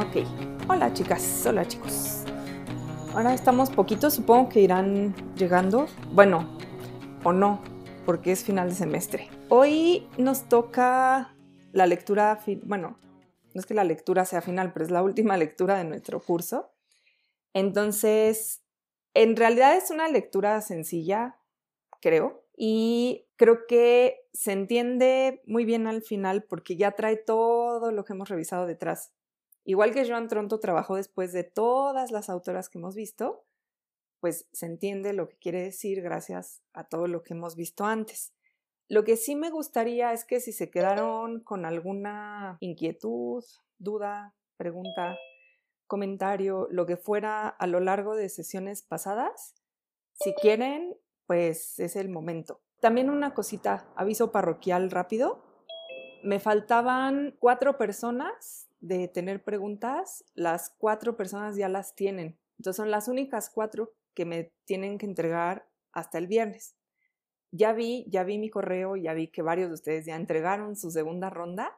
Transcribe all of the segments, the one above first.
Ok, hola chicas, hola chicos. Ahora estamos poquitos, supongo que irán llegando. Bueno, o no, porque es final de semestre. Hoy nos toca la lectura, bueno, no es que la lectura sea final, pero es la última lectura de nuestro curso. Entonces, en realidad es una lectura sencilla, creo, y creo que se entiende muy bien al final porque ya trae todo lo que hemos revisado detrás. Igual que Joan Tronto trabajó después de todas las autoras que hemos visto, pues se entiende lo que quiere decir gracias a todo lo que hemos visto antes. Lo que sí me gustaría es que si se quedaron con alguna inquietud, duda, pregunta, comentario, lo que fuera a lo largo de sesiones pasadas, si quieren, pues es el momento. También una cosita, aviso parroquial rápido. Me faltaban cuatro personas de tener preguntas, las cuatro personas ya las tienen. Entonces son las únicas cuatro que me tienen que entregar hasta el viernes. Ya vi, ya vi mi correo, ya vi que varios de ustedes ya entregaron su segunda ronda.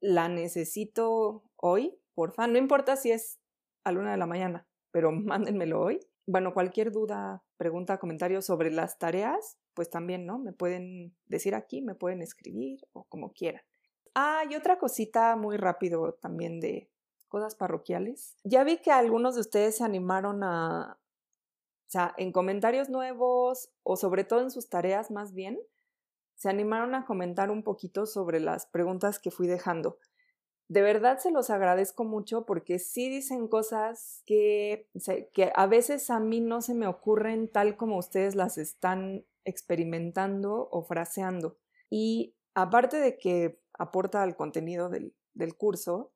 La necesito hoy, porfa. No importa si es a la una de la mañana, pero mándenmelo hoy. Bueno, cualquier duda, pregunta, comentario sobre las tareas, pues también, ¿no? Me pueden decir aquí, me pueden escribir o como quieran. Ah, y otra cosita muy rápido también de cosas parroquiales. Ya vi que algunos de ustedes se animaron a, o sea, en comentarios nuevos o sobre todo en sus tareas más bien, se animaron a comentar un poquito sobre las preguntas que fui dejando. De verdad se los agradezco mucho porque sí dicen cosas que, que a veces a mí no se me ocurren tal como ustedes las están experimentando o fraseando. Y aparte de que aporta al contenido del, curso,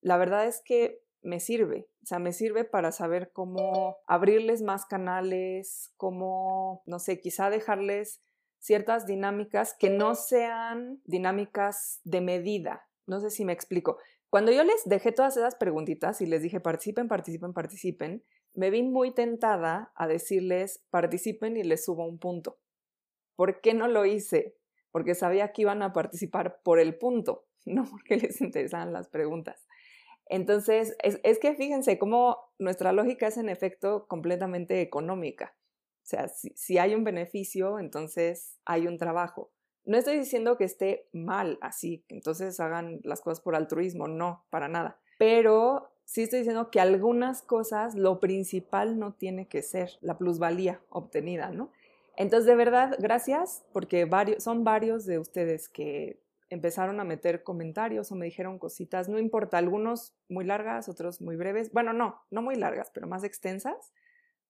la verdad es que me sirve, o sea, me sirve para saber cómo abrirles más canales, cómo, no sé, quizá dejarles ciertas dinámicas que no sean dinámicas de medida. No sé si me explico. Cuando yo les dejé todas esas preguntitas y les dije participen, participen, participen, me vi muy tentada a decirles participen y les subo un punto. ¿Por qué no lo hice? porque sabía que iban a participar por el punto, no porque les interesaban las preguntas. Entonces, es, que fíjense cómo nuestra lógica es en efecto completamente económica. O sea, si, hay un beneficio, entonces hay un trabajo. No estoy diciendo que esté mal así, que entonces hagan las cosas por altruismo, no, para nada. Pero sí estoy diciendo que algunas cosas, lo principal no tiene que ser la plusvalía obtenida, ¿no? Entonces, de verdad, gracias, porque varios, son varios de ustedes que empezaron a meter comentarios o me dijeron cositas, no importa, algunos muy largas, otros muy breves, bueno, no, no muy largas, pero más extensas,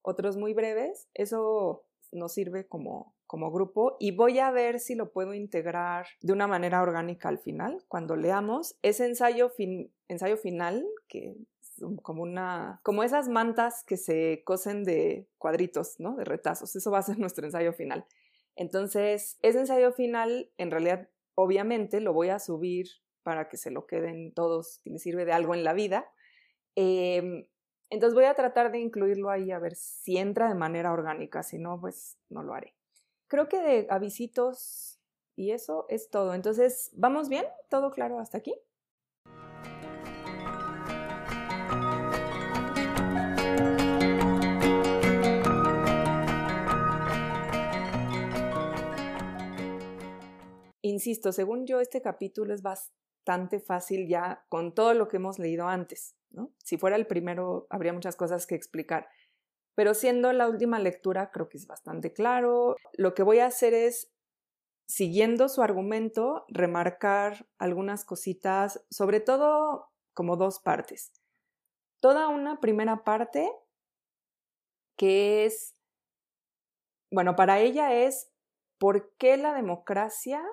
otros muy breves, eso nos sirve como, como grupo y voy a ver si lo puedo integrar de una manera orgánica al final, cuando leamos ese ensayo, ensayo final, que como una, como esas mantas que se cosen de cuadritos, ¿no? De retazos. Eso va a ser nuestro ensayo final. Entonces, ese ensayo final, en realidad, obviamente, lo voy a subir para que se lo queden todos, si les sirve de algo en la vida. Em, entonces voy a tratar de incluirlo ahí a ver si entra de manera orgánica, si no, pues no lo haré. Creo que de avisitos y eso es todo. Entonces, ¿vamos bien? ¿Todo claro hasta aquí? Insisto, según yo, este capítulo es bastante fácil ya con todo lo que hemos leído antes. ¿no? Si fuera el primero, habría muchas cosas que explicar. Pero siendo la última lectura, creo que es bastante claro. Lo que voy a hacer es, siguiendo su argumento, remarcar algunas cositas, sobre todo como dos partes. Toda una primera parte que es, bueno, para ella es por qué la democracia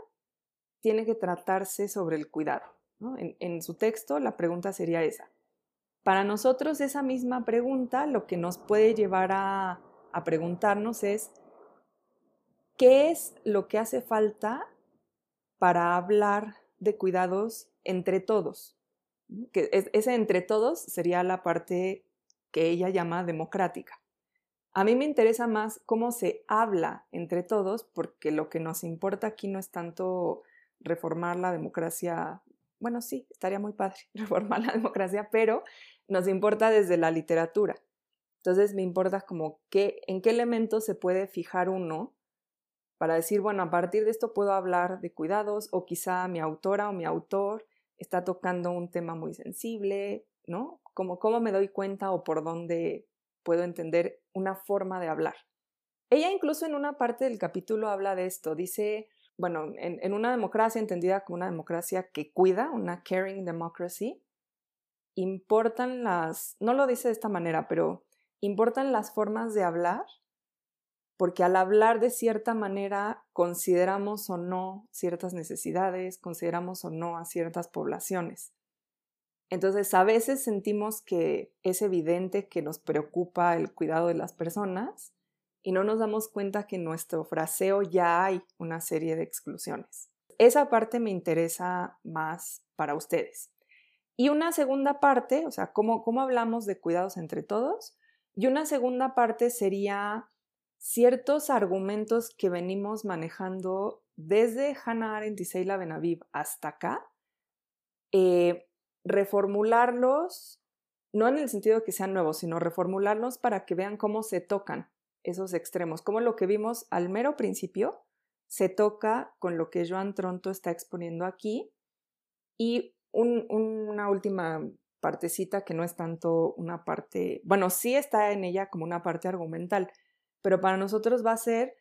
tiene que tratarse sobre el cuidado. En, su texto la pregunta sería esa. Para nosotros esa misma pregunta lo que nos puede llevar a, a preguntarnos es, ¿qué es lo que hace falta para hablar de cuidados entre todos. Que ese entre todos sería la parte que ella llama democrática. A mí me interesa más cómo se habla entre todos, porque lo que nos importa aquí no es tanto reformar la democracia. Bueno, sí, estaría muy padre reformar la democracia, pero nos importa desde la literatura. Entonces me importa como qué, en qué elementos se puede fijar uno para decir, bueno, a partir de esto puedo hablar de cuidados o quizá mi autora o mi autor está tocando un tema muy sensible, ¿no? Como cómo me doy cuenta o por dónde puedo entender una forma de hablar. Ella incluso en una parte del capítulo habla de esto, dice, bueno, en, una democracia entendida como una democracia que cuida, una caring democracy, importan las, no lo dice de esta manera, pero importan las formas de hablar, porque al hablar de cierta manera consideramos o no ciertas necesidades, consideramos o no a ciertas poblaciones. Entonces, a veces sentimos que es evidente que nos preocupa el cuidado de las personas y no nos damos cuenta que en nuestro fraseo ya hay una serie de exclusiones. Esa parte me interesa más para ustedes. Y una segunda parte, o sea, cómo, cómo hablamos de cuidados entre todos. Y una segunda parte sería ciertos argumentos que venimos manejando desde Hannah Arendt y Seila Benaviv hasta acá, eh, reformularlos, no en el sentido de que sean nuevos, sino reformularlos para que vean cómo se tocan esos extremos, cómo lo que vimos al mero principio se toca con lo que Joan Tronto está exponiendo aquí y una última partecita que no es tanto una parte, bueno, sí está en ella como una parte argumental, pero para nosotros va a ser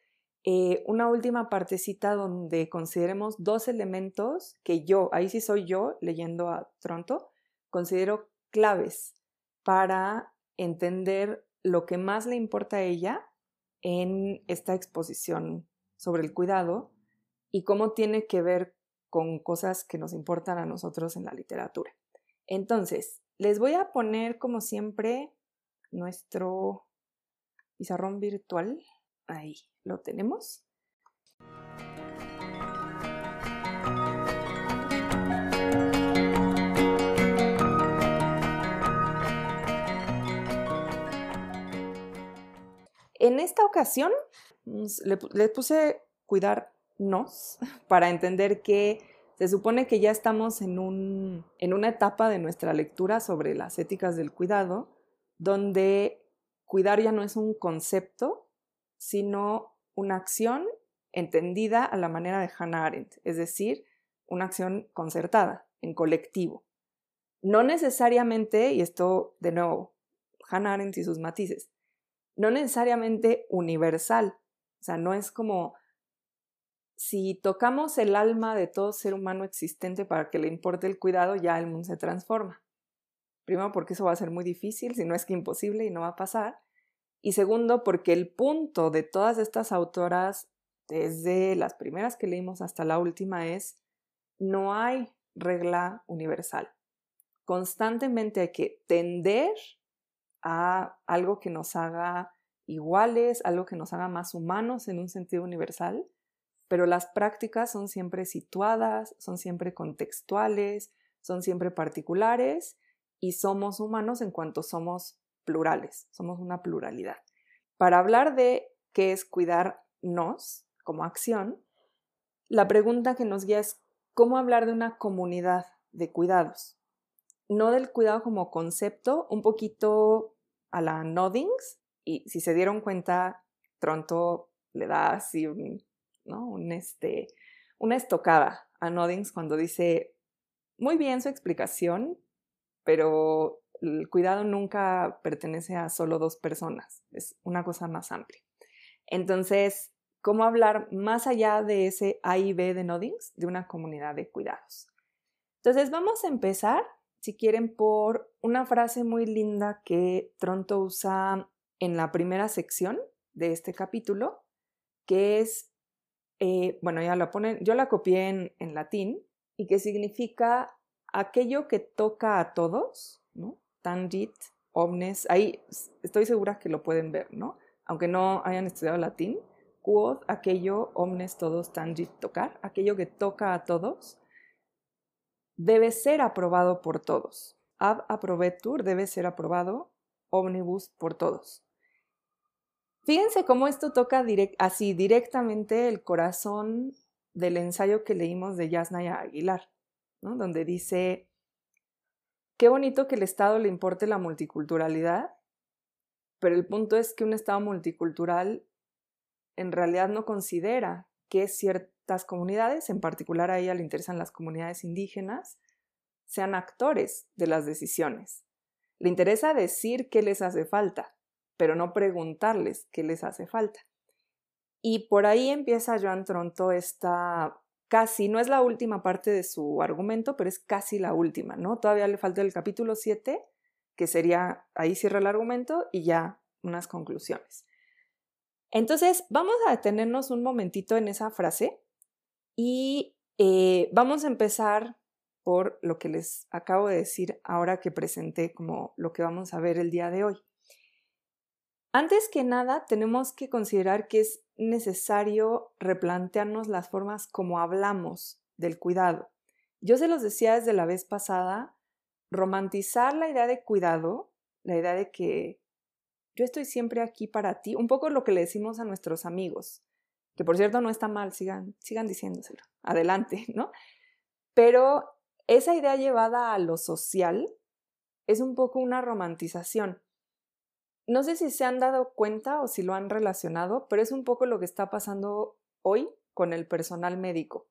eh, una última partecita donde consideremos dos elementos que yo, ahí sí soy yo leyendo a Tronto, considero claves para entender lo que más le importa a ella en esta exposición sobre el cuidado y cómo tiene que ver con cosas que nos importan a nosotros en la literatura. Entonces, les voy a poner como siempre nuestro pizarrón virtual. Ahí lo tenemos. En esta ocasión le, puse cuidarnos para entender que se supone que ya estamos en, un, en una etapa de nuestra lectura sobre las éticas del cuidado, donde cuidar ya no es un concepto, sino una acción entendida a la manera de Hannah Arendt, es decir, una acción concertada, en colectivo. No necesariamente, y esto de nuevo, Hannah Arendt y sus matices, no necesariamente universal, o sea, no es como si tocamos el alma de todo ser humano existente para que le importe el cuidado, ya el mundo se transforma. Primero porque eso va a ser muy difícil, si no es que imposible y no va a pasar. Y segundo porque el punto de todas estas autoras, desde las primeras que leímos hasta la última, es no hay regla universal. Constantemente hay que tender a algo que nos haga iguales, algo que nos haga más humanos en un sentido universal, pero las prácticas son siempre situadas, son siempre contextuales, son siempre particulares y somos humanos en cuanto somos plurales, somos una pluralidad. Para hablar de qué es cuidarnos como acción, la pregunta que nos guía es cómo hablar de una comunidad de cuidados. No del cuidado como concepto, un poquito a la Noddings, y si se dieron cuenta, Tronto le da así ¿no? un este, una estocada a Noddings cuando dice, muy bien su explicación, pero el cuidado nunca pertenece a solo dos personas, es una cosa más amplia. Entonces, ¿cómo hablar más allá de ese A y B de Noddings, de una comunidad de cuidados? Entonces, vamos a empezar, si quieren, por una frase muy linda que Tronto usa en la primera sección de este capítulo, que es, eh, bueno, ya la ponen, yo la copié en, latín y que significa aquello que toca a todos, ¿no? Tangit, omnes, ahí estoy segura que lo pueden ver, ¿no? Aunque no hayan estudiado latín, quod aquello omnes todos tangit tocar, aquello que toca a todos, debe ser aprobado por todos. Ab approbetur debe ser aprobado omnibus por todos. Fíjense cómo esto toca así directamente el corazón del ensayo que leímos de Yasnaya Aguilar, donde dice, qué bonito que el Estado le importe la multiculturalidad, pero el punto es que un Estado multicultural en realidad no considera que ciertas comunidades, en particular a ella le interesan las comunidades indígenas, sean actores de las decisiones. Le interesa decir qué les hace falta, pero no preguntarles qué les hace falta. Y por ahí empieza Joan Tronto esta casi, no es la última parte de su argumento, pero es casi la última, ¿no? Todavía le falta el capítulo 7, que sería, ahí cierra el argumento y ya unas conclusiones. Entonces, vamos a detenernos un momentito en esa frase y eh, vamos a empezar por lo que les acabo de decir ahora que presenté como lo que vamos a ver el día de hoy. Antes que nada, tenemos que considerar que es necesario replantearnos las formas como hablamos del cuidado. Yo se los decía desde la vez pasada, romantizar la idea de cuidado, la idea de que yo estoy siempre aquí para ti, un poco lo que le decimos a nuestros amigos, que por cierto no está mal, sigan, sigan diciéndoselo, adelante, ¿no? Pero esa idea llevada a lo social es un poco una romantización. No sé si se han dado cuenta o si lo han relacionado, pero es un poco lo que está pasando hoy con el personal médico.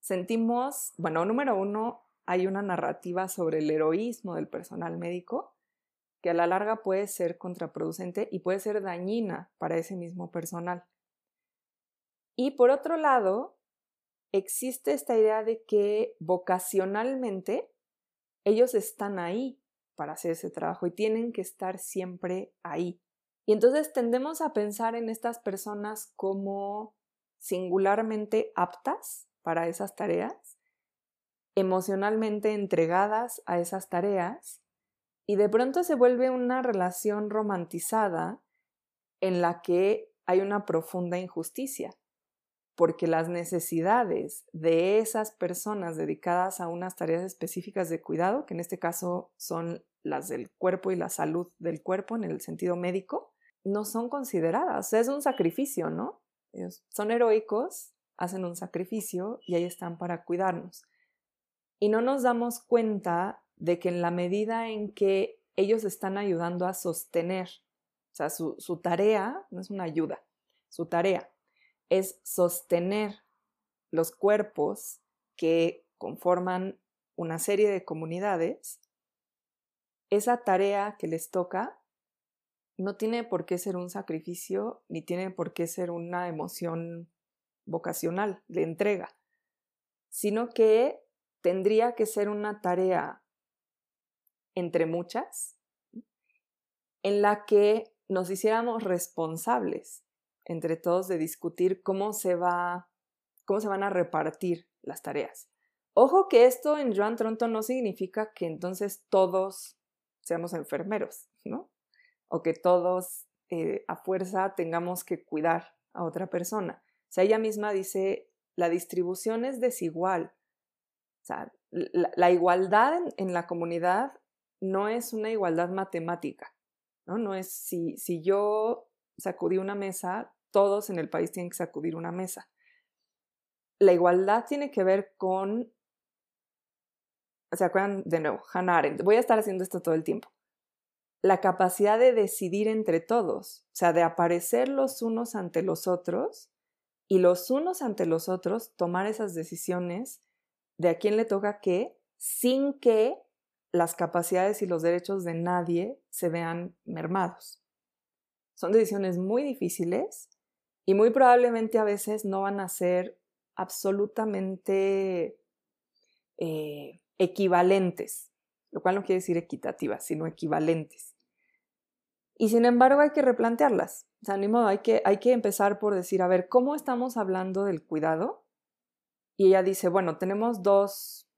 Sentimos, bueno, número uno, hay una narrativa sobre el heroísmo del personal médico que a la larga puede ser contraproducente y puede ser dañina para ese mismo personal. Y por otro lado, existe esta idea de que vocacionalmente ellos están ahí para hacer ese trabajo y tienen que estar siempre ahí. Y entonces tendemos a pensar en estas personas como singularmente aptas para esas tareas, emocionalmente entregadas a esas tareas, y de pronto se vuelve una relación romantizada en la que hay una profunda injusticia, porque las necesidades de esas personas dedicadas a unas tareas específicas de cuidado, que en este caso son las del cuerpo y la salud del cuerpo en el sentido médico, no son consideradas. es un sacrificio, ¿no? Ellos son heroicos, hacen un sacrificio y ahí están para cuidarnos. Y no nos damos cuenta de que en la medida en que ellos están ayudando a sostener, o sea, su, su tarea no es una ayuda, su tarea es sostener los cuerpos que conforman una serie de comunidades, esa tarea que les toca no tiene por qué ser un sacrificio ni tiene por qué ser una emoción vocacional de entrega, sino que tendría que ser una tarea entre muchas en la que nos hiciéramos responsables entre todos de discutir cómo se va, cómo se van a repartir las tareas. Ojo que esto en Joan Tronto no significa que entonces todos seamos enfermeros, ¿no? O que todos eh, a fuerza tengamos que cuidar a otra persona. O sea, ella misma dice, la distribución es desigual. O sea, la, igualdad en, la comunidad no es una igualdad matemática, ¿no? No es si, si yo sacudí una mesa, todos en el país tienen que sacudir una mesa. La igualdad tiene que ver con, ¿se acuerdan de nuevo? Hannah Arendt, voy a estar haciendo esto todo el tiempo. La capacidad de decidir entre todos, o sea, de aparecer los unos ante los otros y los unos ante los otros tomar esas decisiones de a quién le toca qué, sin que las capacidades y los derechos de nadie se vean mermados. Son decisiones muy difíciles y muy probablemente a veces no van a ser absolutamente eh, equivalentes, lo cual no quiere decir equitativas, sino equivalentes. Y sin embargo hay que replantearlas. O sea, ni modo, hay que, hay que empezar por decir, a ver, ¿cómo estamos hablando del cuidado? Y ella dice, bueno, tenemos dos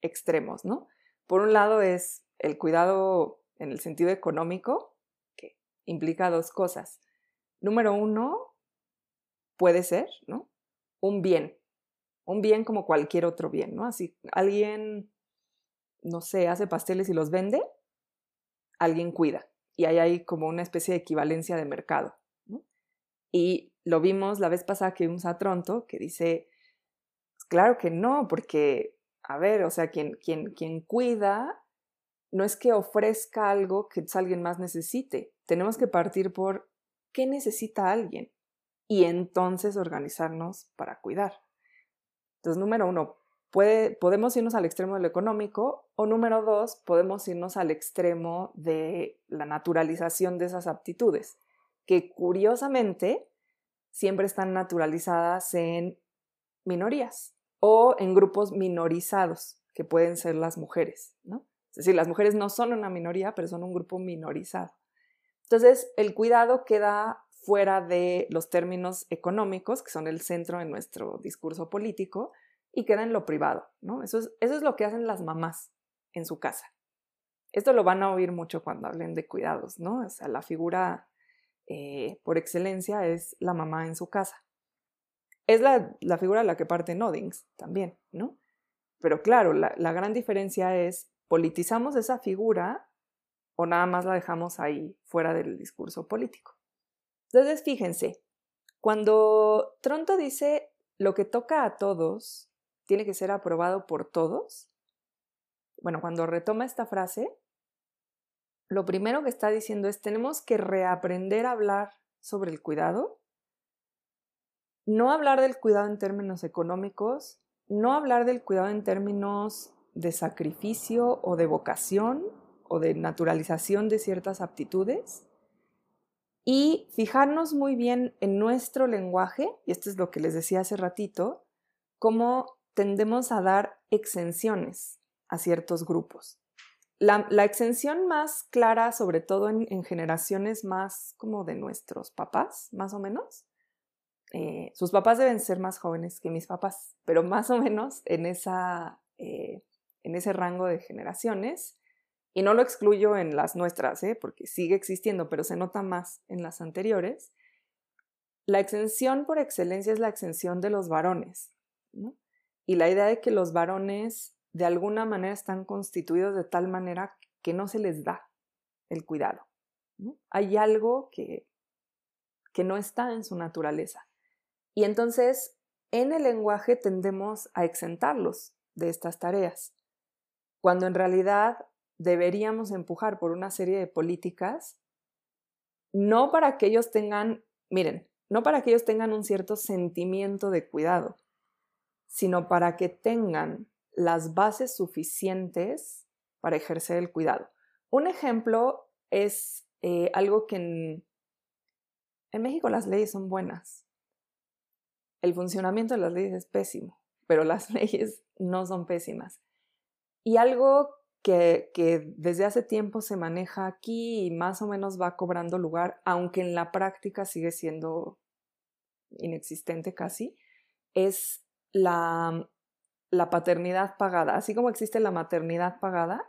extremos, ¿no? Por un lado es el cuidado en el sentido económico, que implica dos cosas. Número uno, puede ser, ¿no? Un bien, un bien como cualquier otro bien, ¿no? Así, alguien, no sé, hace pasteles y los vende, alguien cuida. Y ahí hay como una especie de equivalencia de mercado. Y lo vimos la vez pasada que vimos a Tronto, que dice, claro que no, porque, a ver, o sea, quien, quien, quien cuida no es que ofrezca algo que alguien más necesite. Tenemos que partir por qué necesita alguien y entonces organizarnos para cuidar. Entonces, número uno, puede, podemos irnos al extremo de lo económico o número dos, podemos irnos al extremo de la naturalización de esas aptitudes, que curiosamente siempre están naturalizadas en minorías o en grupos minorizados, que pueden ser las mujeres, ¿no? Es decir, las mujeres no son una minoría, pero son un grupo minorizado. Entonces, el cuidado queda fuera de los términos económicos, que son el centro de nuestro discurso político, y queda en lo privado, ¿no? Eso es, eso es lo que hacen las mamás en su casa. Esto lo van a oír mucho cuando hablen de cuidados, ¿no? O sea, la figura eh, por excelencia es la mamá en su casa. Es la, la figura de la que parte Noddings también, ¿no? Pero claro, la, la gran diferencia es, ¿politizamos esa figura o nada más la dejamos ahí fuera del discurso político? Entonces, fíjense, cuando Tronto dice lo que toca a todos tiene que ser aprobado por todos, bueno, cuando retoma esta frase, lo primero que está diciendo es tenemos que reaprender a hablar sobre el cuidado, no hablar del cuidado en términos económicos, no hablar del cuidado en términos de sacrificio o de vocación o de naturalización de ciertas aptitudes, y fijarnos muy bien en nuestro lenguaje, y esto es lo que les decía hace ratito, cómo tendemos a dar exenciones a ciertos grupos. La, exención más clara, sobre todo en, generaciones más como de nuestros papás, más o menos, eh, sus papás deben ser más jóvenes que mis papás, pero más o menos en, esa, eh, en ese rango de generaciones, y no lo excluyo en las nuestras, ¿eh? porque sigue existiendo, pero se nota más en las anteriores, la exención por excelencia es la exención de los varones. Y la idea de que los varones de alguna manera están constituidos de tal manera que no se les da el cuidado. Hay algo que, que no está en su naturaleza. Y entonces en el lenguaje tendemos a exentarlos de estas tareas, cuando en realidad deberíamos empujar por una serie de políticas, no para que ellos tengan, miren, no para que ellos tengan un cierto sentimiento de cuidado, sino para que tengan las bases suficientes para ejercer el cuidado. Un ejemplo es eh, algo que en, en México las leyes son buenas. El funcionamiento de las leyes es pésimo, pero las leyes no son pésimas. Y algo que, desde hace tiempo se maneja aquí y más o menos va cobrando lugar, aunque en la práctica sigue siendo inexistente casi, es la, la paternidad pagada. Así como existe la maternidad pagada,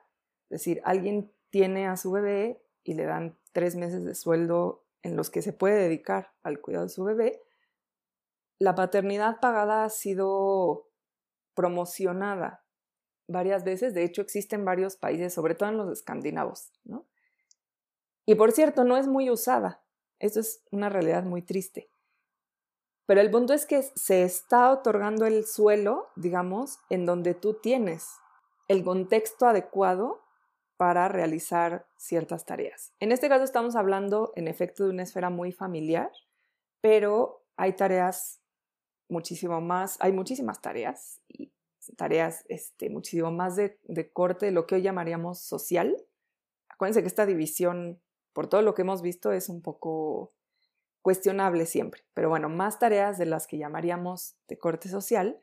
es decir, alguien tiene a su bebé y le dan tres meses de sueldo en los que se puede dedicar al cuidado de su bebé, la paternidad pagada ha sido promocionada varias veces, de hecho existen varios países, sobre todo en los escandinavos, ¿no? Y por cierto, no es muy usada, eso es una realidad muy triste. Pero el punto es que se está otorgando el suelo, digamos, en donde tú tienes el contexto adecuado para realizar ciertas tareas. En este caso estamos hablando, en efecto, de una esfera muy familiar, pero hay tareas muchísimo más, hay muchísimas tareas tareas este, muchísimo más de, corte de lo que hoy llamaríamos social. Acuérdense que esta división, por todo lo que hemos visto, es un poco cuestionable siempre, pero bueno, más tareas de las que llamaríamos de corte social,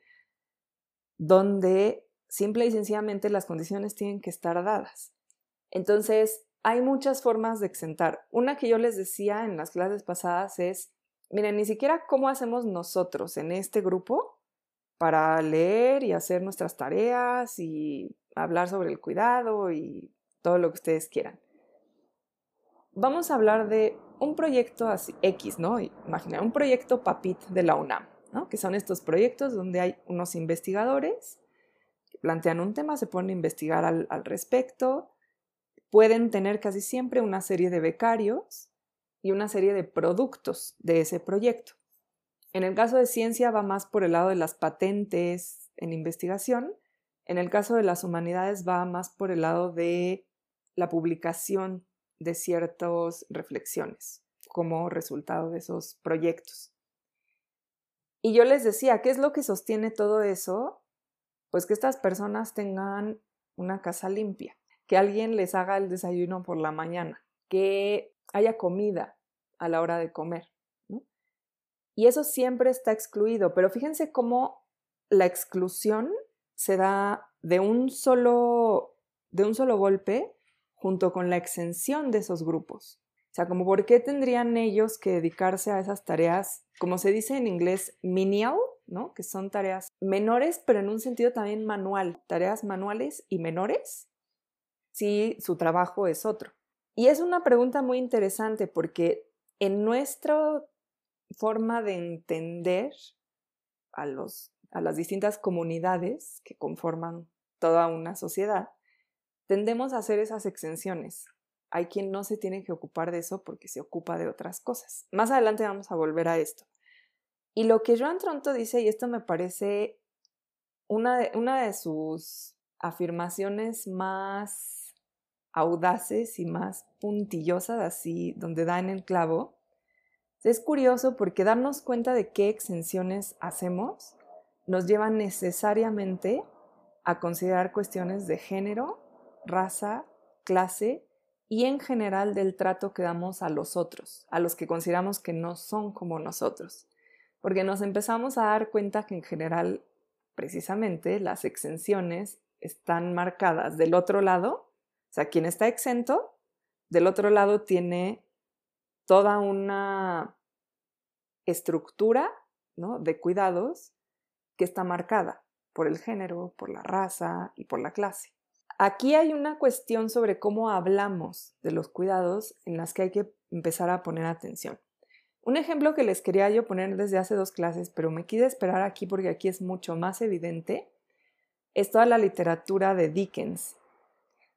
donde simple y sencillamente las condiciones tienen que estar dadas. Entonces, hay muchas formas de exentar. Una que yo les decía en las clases pasadas es, miren, ni siquiera cómo hacemos nosotros en este grupo para leer y hacer nuestras tareas y hablar sobre el cuidado y todo lo que ustedes quieran. Vamos a hablar de un proyecto así, X, ¿no? Imagina, un proyecto PAPIT de la UNAM, ¿no? Que son estos proyectos donde hay unos investigadores que plantean un tema, se ponen a investigar al, al respecto, pueden tener casi siempre una serie de becarios y una serie de productos de ese proyecto. En el caso de ciencia va más por el lado de las patentes en investigación, en el caso de las humanidades va más por el lado de la publicación de ciertas reflexiones como resultado de esos proyectos. Y yo les decía, ¿qué es lo que sostiene todo eso? Pues que estas personas tengan una casa limpia, que alguien les haga el desayuno por la mañana, que haya comida a la hora de comer. Y eso siempre está excluido, pero fíjense cómo la exclusión se da de un solo, de un solo golpe junto con la exención de esos grupos. O sea, como por qué tendrían ellos que dedicarse a esas tareas, como se dice en inglés, menial, ¿no? Que son tareas menores, pero en un sentido también manual, tareas manuales y menores, si su trabajo es otro. Y es una pregunta muy interesante porque en nuestra forma de entender a, los, a las distintas comunidades que conforman toda una sociedad, tendemos a hacer esas exenciones. Hay quien no se tiene que ocupar de eso porque se ocupa de otras cosas. Más adelante vamos a volver a esto. Y lo que Joan Tronto dice, y esto me parece una de, una de sus afirmaciones más audaces y más puntillosas, así, donde da en el clavo, es curioso porque darnos cuenta de qué exenciones hacemos nos lleva necesariamente a considerar cuestiones de género raza, clase y en general del trato que damos a los otros, a los que consideramos que no son como nosotros. Porque nos empezamos a dar cuenta que en general, precisamente, las exenciones están marcadas del otro lado, o sea, quien está exento, del otro lado tiene toda una estructura ¿no? de cuidados que está marcada por el género, por la raza y por la clase. Aquí hay una cuestión sobre cómo hablamos de los cuidados en las que hay que empezar a poner atención. Un ejemplo que les quería yo poner desde hace dos clases, pero me quise esperar aquí porque aquí es mucho más evidente, es toda la literatura de Dickens.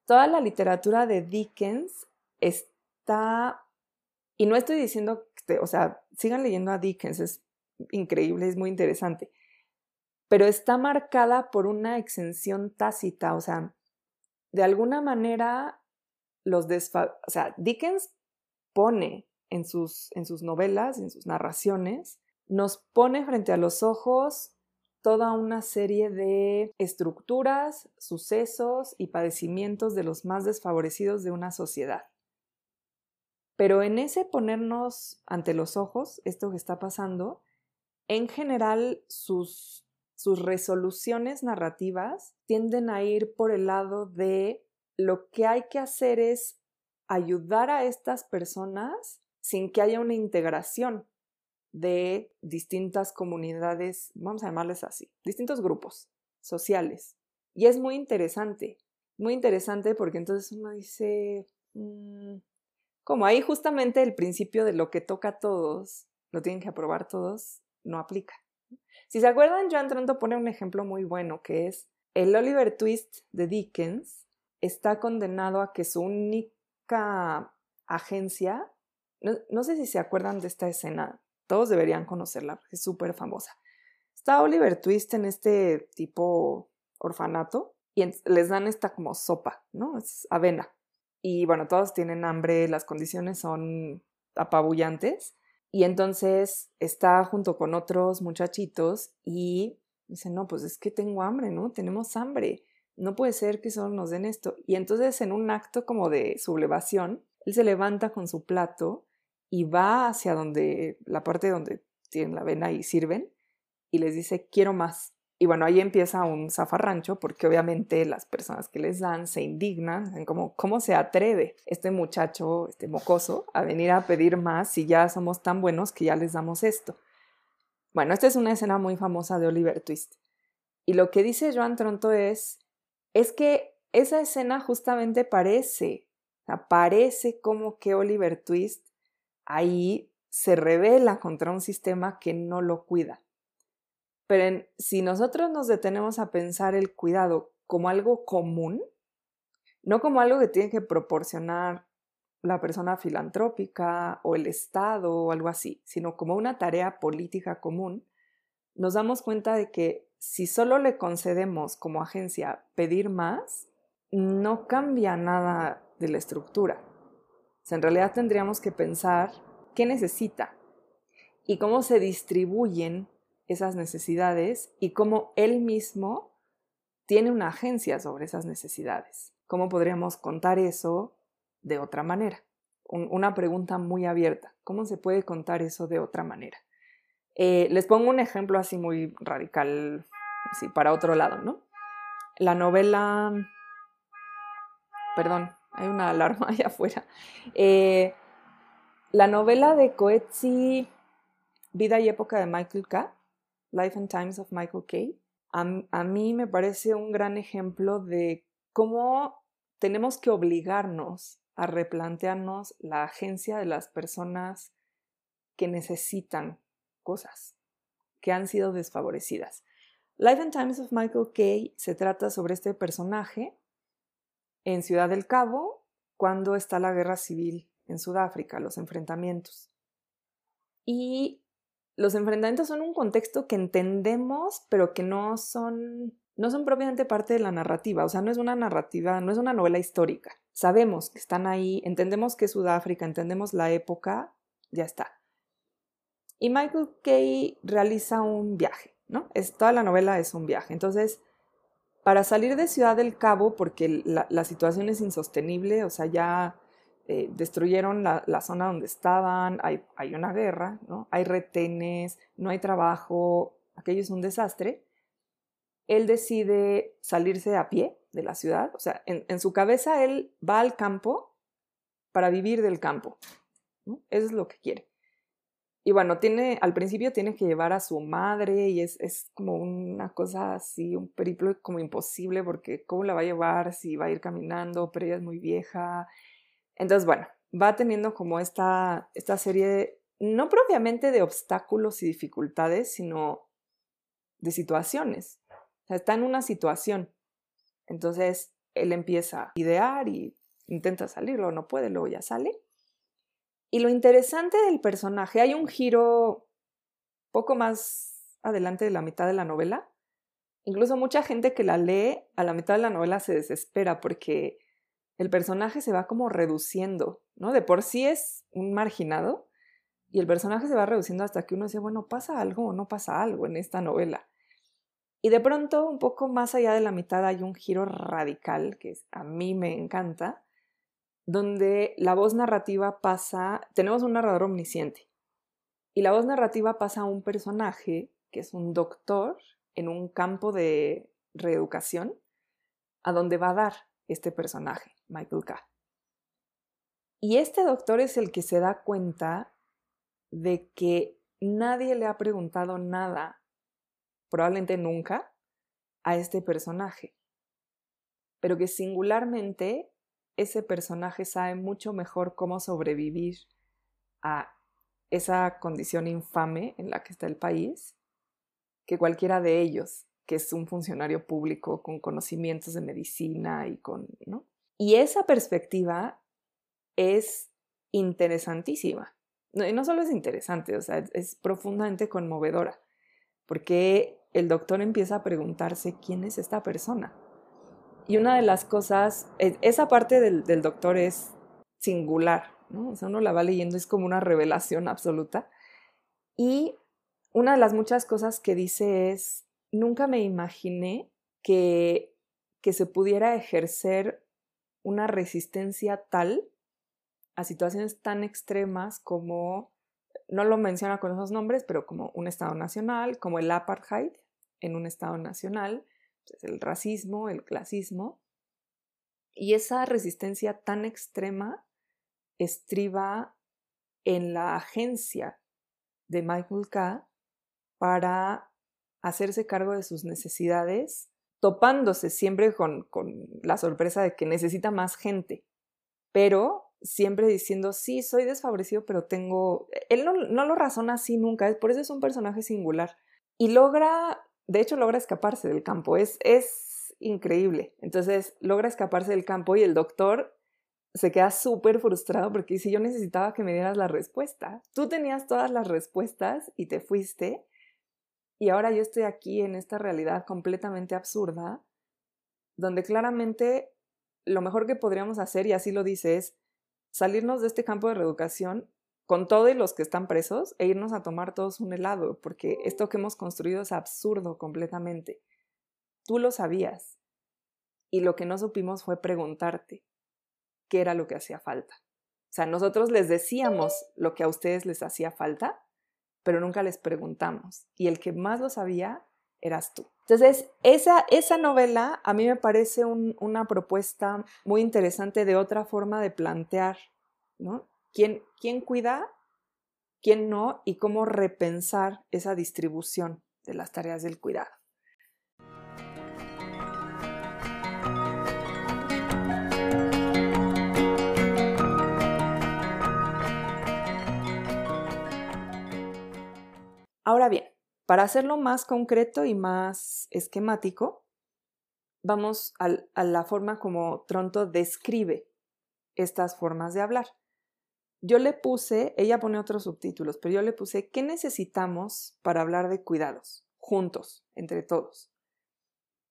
Toda la literatura de Dickens está, y no estoy diciendo, o sea, sigan leyendo a Dickens, es increíble, es muy interesante, pero está marcada por una exención tácita, o sea, de alguna manera los desfa o sea, Dickens pone en sus, en sus novelas, en sus narraciones, nos pone frente a los ojos toda una serie de estructuras, sucesos y padecimientos de los más desfavorecidos de una sociedad. Pero en ese ponernos ante los ojos, esto que está pasando, en general sus sus resoluciones narrativas tienden a ir por el lado de lo que hay que hacer es ayudar a estas personas sin que haya una integración de distintas comunidades, vamos a llamarles así, distintos grupos sociales. Y es muy interesante, muy interesante porque entonces uno dice, mm, como ahí justamente el principio de lo que toca a todos, lo tienen que aprobar todos, no aplica. Si se acuerdan, Joan Tronto pone un ejemplo muy bueno que es el Oliver Twist de Dickens está condenado a que su única agencia, no, sé si se acuerdan de esta escena, todos deberían conocerla, es súper famosa. Está Oliver Twist en este tipo orfanato y les dan esta como sopa, ¿no? Es avena. Y bueno, todos tienen hambre, las condiciones son apabullantes y entonces está junto con otros muchachitos y dice, no, pues es que tengo hambre, ¿no? Tenemos hambre. No puede ser que solo nos den esto. Y entonces en un acto como de sublevación, él se levanta con su plato y va hacia donde, la parte donde tienen la avena y sirven, y les dice, quiero más. Y bueno, ahí empieza un zafarrancho porque obviamente las personas que les dan se indignan, en como, ¿cómo se atreve este muchacho, este mocoso, a venir a pedir más si ya somos tan buenos que ya les damos esto? Bueno, esta es una escena muy famosa de Oliver Twist. Y lo que dice Joan Tronto es, es que esa escena justamente parece, parece como que Oliver Twist ahí se revela contra un sistema que no lo cuida. Pero si nosotros nos detenemos a pensar el cuidado como algo común, no como algo que tiene que proporcionar la persona filantrópica o el Estado o algo así, sino como una tarea política común, nos damos cuenta de que si solo le concedemos como agencia pedir más, no cambia nada de la estructura. en realidad tendríamos que pensar qué necesita y cómo se distribuyen esas necesidades y cómo él mismo tiene una agencia sobre esas necesidades. ¿Cómo podríamos contar eso de otra manera? una pregunta muy abierta. ¿Cómo se puede contar eso de otra manera? Eh, les pongo un ejemplo así muy radical, así para otro lado, ¿no? La novela, perdón, hay una alarma allá afuera. Eh, la novela de Coetzee, Vida y Época de Michael K., Life and Times of Michael K., a mí me parece un gran ejemplo de cómo tenemos que obligarnos a replantearnos la agencia de las personas que necesitan cosas, que han sido desfavorecidas. Life and Times of Michael Kay se trata sobre este personaje en Ciudad del Cabo cuando está la guerra civil en Sudáfrica, los enfrentamientos. Y los enfrentamientos son un contexto que entendemos, pero que no son, no son propiamente parte de la narrativa. O sea, no es una narrativa, no es una novela histórica. Sabemos que están ahí, entendemos que es Sudáfrica, entendemos la época, ya está. Y Michael Kay realiza un viaje, ¿no? Es, toda la novela es un viaje. Entonces, para salir de Ciudad del Cabo, porque la, situación es insostenible, o sea, ya eh, destruyeron la, zona donde estaban, hay, hay, una guerra, ¿no? Hay retenes, no hay trabajo, aquello es un desastre. Él decide salirse a pie de la ciudad, o sea, en, su cabeza él va al campo para vivir del campo. Eso es lo que quiere. Y bueno, tiene, al principio tiene que llevar a su madre y es, es, como una cosa así, un periplo como imposible porque ¿cómo la va a llevar si va a ir caminando? Pero ella es muy vieja. Entonces, bueno, va teniendo como esta, esta serie, no propiamente de obstáculos y dificultades, sino de situaciones. O sea, está en una situación. Entonces, él empieza a idear y intenta salirlo, no puede, luego ya sale. Y lo interesante del personaje, hay un giro poco más adelante de la mitad de la novela. Incluso mucha gente que la lee a la mitad de la novela se desespera porque el personaje se va como reduciendo, ¿no? De por sí es un marginado y el personaje se va reduciendo hasta que uno dice, bueno, pasa algo o no pasa algo en esta novela. Y de pronto, un poco más allá de la mitad, hay un giro radical que a mí me encanta, donde la voz narrativa pasa, tenemos un narrador omnisciente, y la voz narrativa pasa a un personaje que es un doctor en un campo de reeducación, a donde va a dar este personaje, Michael K. Y este doctor es el que se da cuenta de que nadie le ha preguntado nada, probablemente nunca, a este personaje, pero que singularmente ese personaje sabe mucho mejor cómo sobrevivir a esa condición infame en la que está el país que cualquiera de ellos, que es un funcionario público con conocimientos de medicina y con, ¿no? Y esa perspectiva es interesantísima. y no solo es interesante, o sea, es profundamente conmovedora, porque el doctor empieza a preguntarse quién es esta persona. Y una de las cosas, e, esa parte del, doctor es singular, ¿no? O sea, uno la va leyendo, es como una revelación absoluta. Y una de las muchas cosas que dice es, nunca me imaginé que, que se pudiera ejercer una resistencia tal a situaciones tan extremas como, no lo menciona con esos nombres, pero como un Estado nacional, como el apartheid en un Estado nacional, el racismo, el clasismo, y esa resistencia tan extrema estriba en la agencia de Michael K. para hacerse cargo de sus necesidades, topándose siempre con, con la sorpresa de que necesita más gente, pero siempre diciendo, sí, soy desfavorecido, pero tengo... Él no, no lo razona así nunca, por eso es un personaje singular. Y logra, de hecho, logra escaparse del campo. Es, es increíble. Entonces, logra escaparse del campo y el doctor se queda súper frustrado porque dice, yo necesitaba que me dieras la respuesta. Tú tenías todas las respuestas y te fuiste. Y ahora yo estoy aquí en esta realidad completamente absurda, donde claramente lo mejor que podríamos hacer, y así lo dice, es salirnos de este campo de reeducación con todos los que están presos e irnos a tomar todos un helado, porque esto que hemos construido es absurdo completamente. Tú lo sabías. Y lo que no supimos fue preguntarte qué era lo que hacía falta. O sea, nosotros les decíamos lo que a ustedes les hacía falta, pero nunca les preguntamos. Y el que más lo sabía eras tú. Entonces, esa, esa novela a mí me parece una propuesta muy interesante de otra forma de plantear, ¿no? ¿Quién, quién cuida, quién no y cómo repensar esa distribución de las tareas del cuidado. Ahora bien, para hacerlo más concreto y más esquemático, vamos a la forma como Tronto describe estas formas de hablar. Yo le puse, ella pone otros subtítulos, pero yo le puse, ¿qué necesitamos para hablar de cuidados? Juntos, entre todos.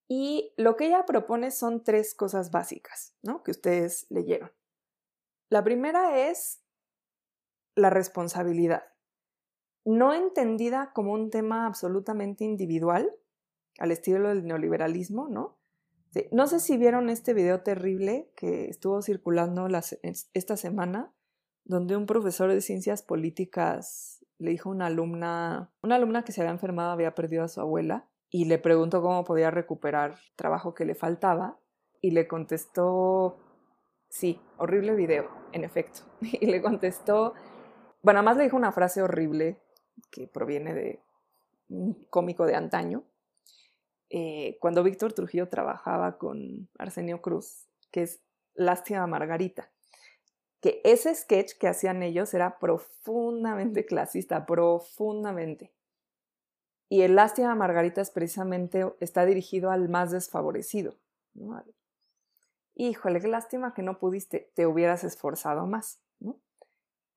Y lo que ella propone son tres cosas básicas, ¿no? Que ustedes leyeron. La primera es la responsabilidad no entendida como un tema absolutamente individual, al estilo del neoliberalismo, ¿no? No sé si vieron este video terrible que estuvo circulando esta semana, donde un profesor de ciencias políticas le dijo a una alumna, una alumna que se había enfermado había perdido a su abuela y le preguntó cómo podía recuperar trabajo que le faltaba y le contestó, sí, horrible video, en efecto. Y le contestó, bueno, además le dijo una frase horrible que proviene de un cómico de antaño, eh, cuando Víctor Trujillo trabajaba con Arsenio Cruz, que es Lástima Margarita, que ese sketch que hacían ellos era profundamente clasista, profundamente. Y el Lástima Margarita es precisamente, está dirigido al más desfavorecido. Híjole, qué lástima que no pudiste, te hubieras esforzado más.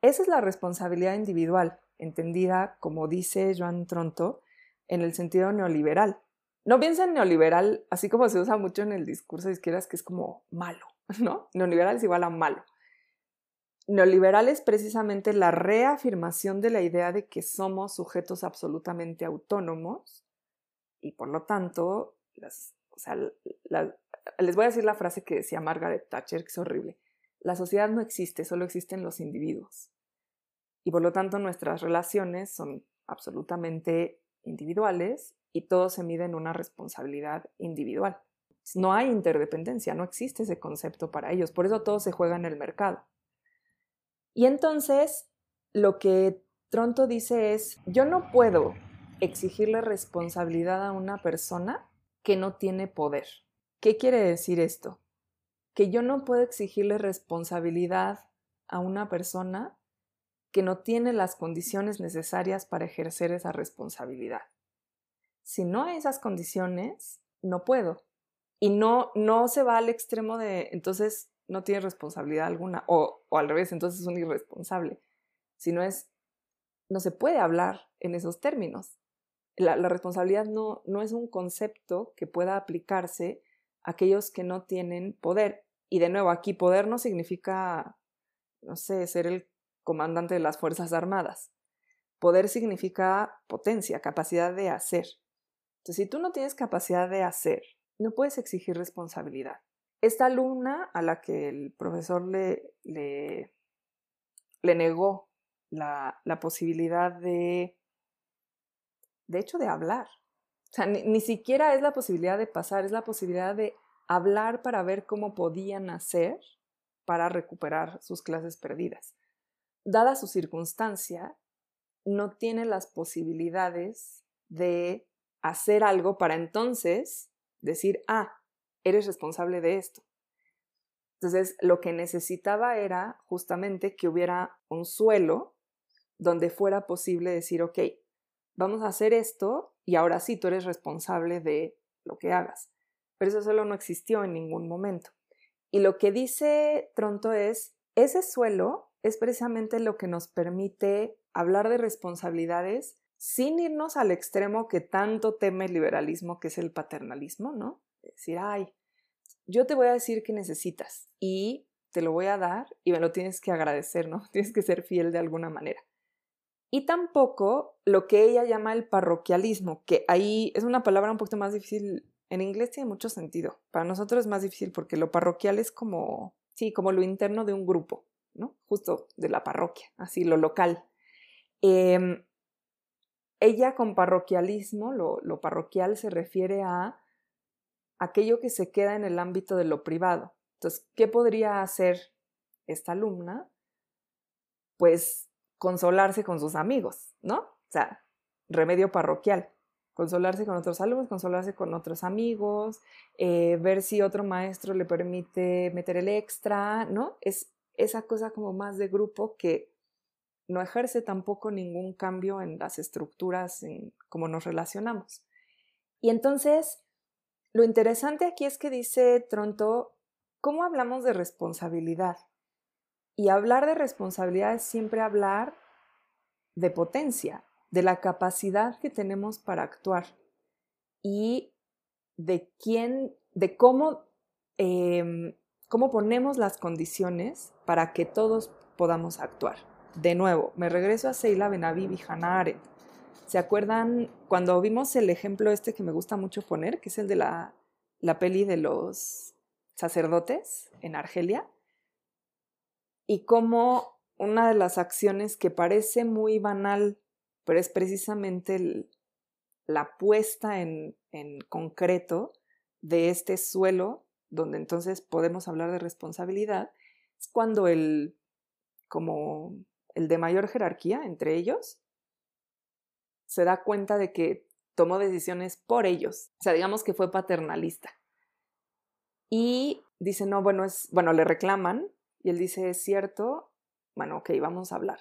Esa es la responsabilidad individual entendida, como dice Joan Tronto, en el sentido neoliberal. No piensen neoliberal así como se usa mucho en el discurso de izquierdas, que es como malo, ¿no? Neoliberal es igual a malo. Neoliberal es precisamente la reafirmación de la idea de que somos sujetos absolutamente autónomos y por lo tanto, les voy a decir la frase que decía Margaret Thatcher, que es horrible. La sociedad no existe, solo existen los individuos y por lo tanto nuestras relaciones son absolutamente individuales y todo se mide en una responsabilidad individual. No hay interdependencia, no existe ese concepto para ellos, por eso todo se juega en el mercado. Y entonces lo que Tronto dice es, yo no puedo exigirle responsabilidad a una persona que no tiene poder. ¿Qué quiere decir esto? Que yo no puedo exigirle responsabilidad a una persona que no tiene las condiciones necesarias para ejercer esa responsabilidad. Si no hay esas condiciones, no puedo. Y no, no se va al extremo de, entonces no tiene responsabilidad alguna, o, al revés, entonces es un irresponsable. Sino es, no se puede hablar en esos términos. La, responsabilidad no, no es un concepto que pueda aplicarse a aquellos que no tienen poder. Y de nuevo, aquí poder no significa, no sé, ser el comandante de las Fuerzas Armadas. Poder significa potencia, capacidad de hacer. Entonces, si tú no tienes capacidad de hacer, no puedes exigir responsabilidad. Esta alumna a la que el profesor le, le, negó la, la, posibilidad de, de hecho, de hablar. O sea, ni, ni siquiera es la posibilidad de pasar, es la posibilidad de hablar para ver cómo podían hacer para recuperar sus clases perdidas dada su circunstancia, no tiene las posibilidades de hacer algo para entonces decir, ah, eres responsable de esto. Entonces, lo que necesitaba era justamente que hubiera un suelo donde fuera posible decir, ok, vamos a hacer esto y ahora sí tú eres responsable de lo que hagas. Pero eso solo no existió en ningún momento. Y lo que dice Tronto es, ese suelo es precisamente lo que nos permite hablar de responsabilidades sin irnos al extremo que tanto teme el liberalismo, que es el paternalismo, ¿no? Decir, ay, yo te voy a decir que necesitas y te lo voy a dar y me lo tienes que agradecer, ¿no? Tienes que ser fiel de alguna manera. Y tampoco lo que ella llama el parroquialismo, que ahí es una palabra un poquito más difícil. En inglés tiene mucho sentido. Para nosotros es más difícil porque lo parroquial es como, sí, como lo interno de un grupo, Justo de la parroquia, así lo local. Em, ella con parroquialismo, lo, lo parroquial se refiere a aquello que se queda en el ámbito de lo privado. Entonces, ¿qué podría hacer esta alumna? Pues consolarse con sus amigos, ¿no? O sea, remedio parroquial. Consolarse con otros alumnos, consolarse con otros amigos, eh, ver si otro maestro le permite meter el extra, ¿no? Es esa cosa como más de grupo que no ejerce tampoco ningún cambio en las estructuras, en cómo nos relacionamos. Y entonces, lo interesante aquí es que dice Tronto, ¿cómo hablamos de responsabilidad? Y hablar de responsabilidad es siempre hablar de potencia, de la capacidad que tenemos para actuar y de quién, de cómo, em, cómo ponemos las condiciones para que todos podamos actuar. De nuevo, me regreso a Seila Benaví y Hannah Arendt. ¿Se acuerdan cuando vimos el ejemplo este que me gusta mucho poner, que es el de la, la peli de los sacerdotes en Argelia? y cómo una de las acciones que parece muy banal, pero es precisamente la puesta en, en concreto de este suelo, donde entonces podemos hablar de responsabilidad, es cuando el, como el de mayor jerarquía entre ellos, se da cuenta de que tomó decisiones por ellos. O sea, digamos que fue paternalista. Y dice, no, bueno, es, bueno, le reclaman y él dice, ¿es cierto? Bueno, ok, vamos a hablar.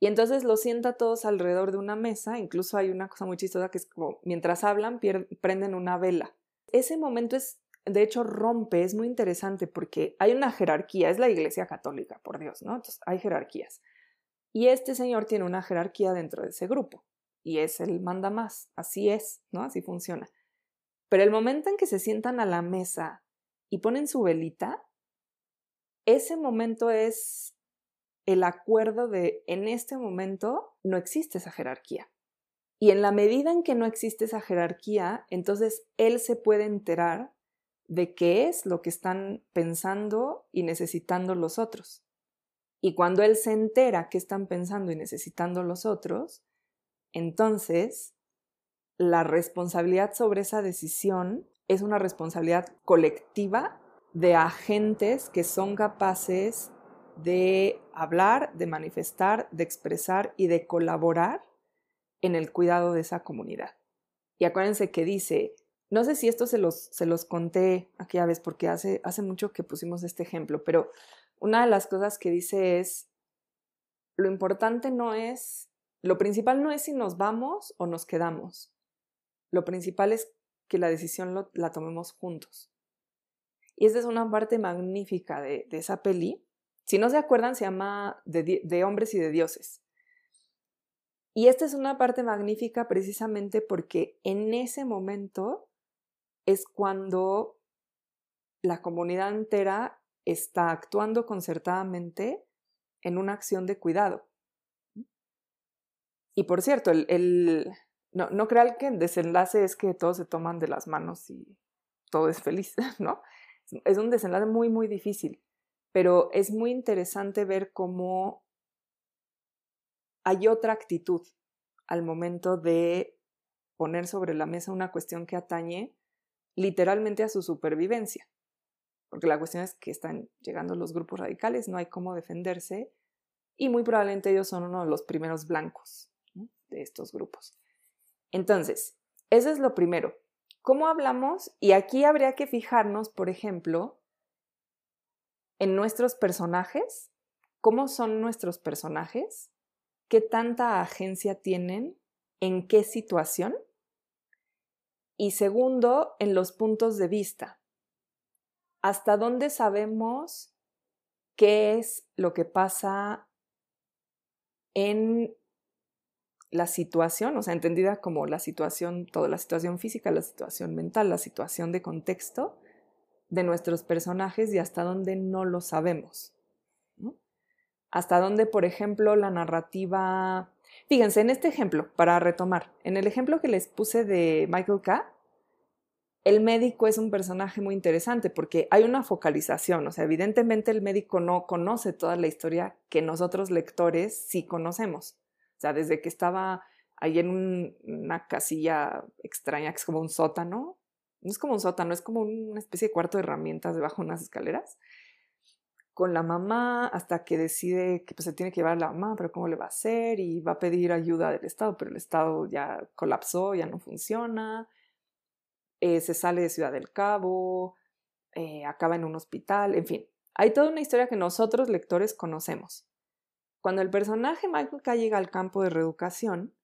Y entonces lo sienta todos alrededor de una mesa, incluso hay una cosa muy chistosa que es como mientras hablan prenden una vela. Ese momento es, de hecho, rompe, es muy interesante porque hay una jerarquía, es la Iglesia Católica, por Dios, ¿no? Entonces hay jerarquías. Y este señor tiene una jerarquía dentro de ese grupo y es el manda más, así es, ¿no? Así funciona. Pero el momento en que se sientan a la mesa y ponen su velita, ese momento es el acuerdo de en este momento no existe esa jerarquía. Y en la medida en que no existe esa jerarquía, entonces él se puede enterar de qué es lo que están pensando y necesitando los otros. Y cuando él se entera qué están pensando y necesitando los otros, entonces la responsabilidad sobre esa decisión es una responsabilidad colectiva de agentes que son capaces de hablar, de manifestar, de expresar y de colaborar en el cuidado de esa comunidad. Y acuérdense que dice, no sé si esto se los, se los conté aquella vez porque hace, hace mucho que pusimos este ejemplo, pero una de las cosas que dice es, lo importante no es, lo principal no es si nos vamos o nos quedamos. Lo principal es que la decisión la tomemos juntos. Y esta es una parte magnífica de, esa peli. Si no se acuerdan, se llama de, hombres y de dioses. Y esta es una parte magnífica precisamente porque en ese momento es cuando la comunidad entera está actuando concertadamente en una acción de cuidado. Y por cierto, el, no, no crean que el desenlace es que todos se toman de las manos y todo es feliz, ¿no? es un desenlace muy, muy difícil, pero es muy interesante ver cómo hay otra actitud al momento de poner sobre la mesa una cuestión que atañe literalmente a su supervivencia. Porque la cuestión es que están llegando los grupos radicales, no hay cómo defenderse y muy probablemente ellos son uno de los primeros blancos de estos grupos. Entonces, eso es lo primero, ¿Cómo hablamos? Y aquí habría que fijarnos, por ejemplo, en nuestros personajes, cómo son nuestros personajes, qué tanta agencia tienen, en qué situación. Y segundo, en los puntos de vista. ¿Hasta dónde sabemos qué es lo que pasa en la situación, o sea, entendida como la situación, toda la situación física, la situación mental, la situación de contexto de nuestros personajes y hasta dónde no lo sabemos. Hasta dónde, por ejemplo, la narrativa... Fíjense, en este ejemplo, para retomar, en el ejemplo que les puse de Michael K., el médico es un personaje muy interesante porque hay una focalización, o sea, evidentemente el médico no conoce toda la historia que nosotros lectores sí conocemos. O sea, desde que estaba ahí en una casilla extraña que es como un sótano, no es como un sótano, es como una especie de cuarto de herramientas debajo de unas escaleras, con la mamá hasta que decide que pues, se tiene que llevar a la mamá, pero cómo le va a hacer y va a pedir ayuda del Estado, pero el Estado ya colapsó, ya no funciona eh, se sale de Ciudad del Cabo, eh, acaba en un hospital, en fin. Hay toda una historia que nosotros lectores conocemos. Cuando el personaje Michael K llega al campo de reeducación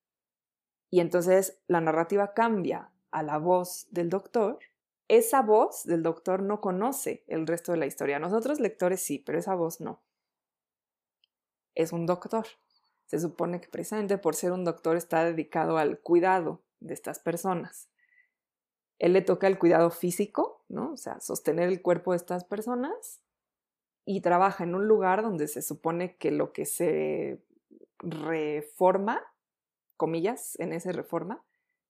y entonces la narrativa cambia a la voz del doctor, esa voz del doctor no conoce el resto de la historia. Nosotros lectores sí, pero esa voz no. Es un doctor. Se supone que precisamente por ser un doctor está dedicado al cuidado de estas personas. Él le toca el cuidado físico, ¿no? O sea, sostener el cuerpo de estas personas y trabaja en un lugar donde se supone que lo que se reforma, comillas, en esa reforma,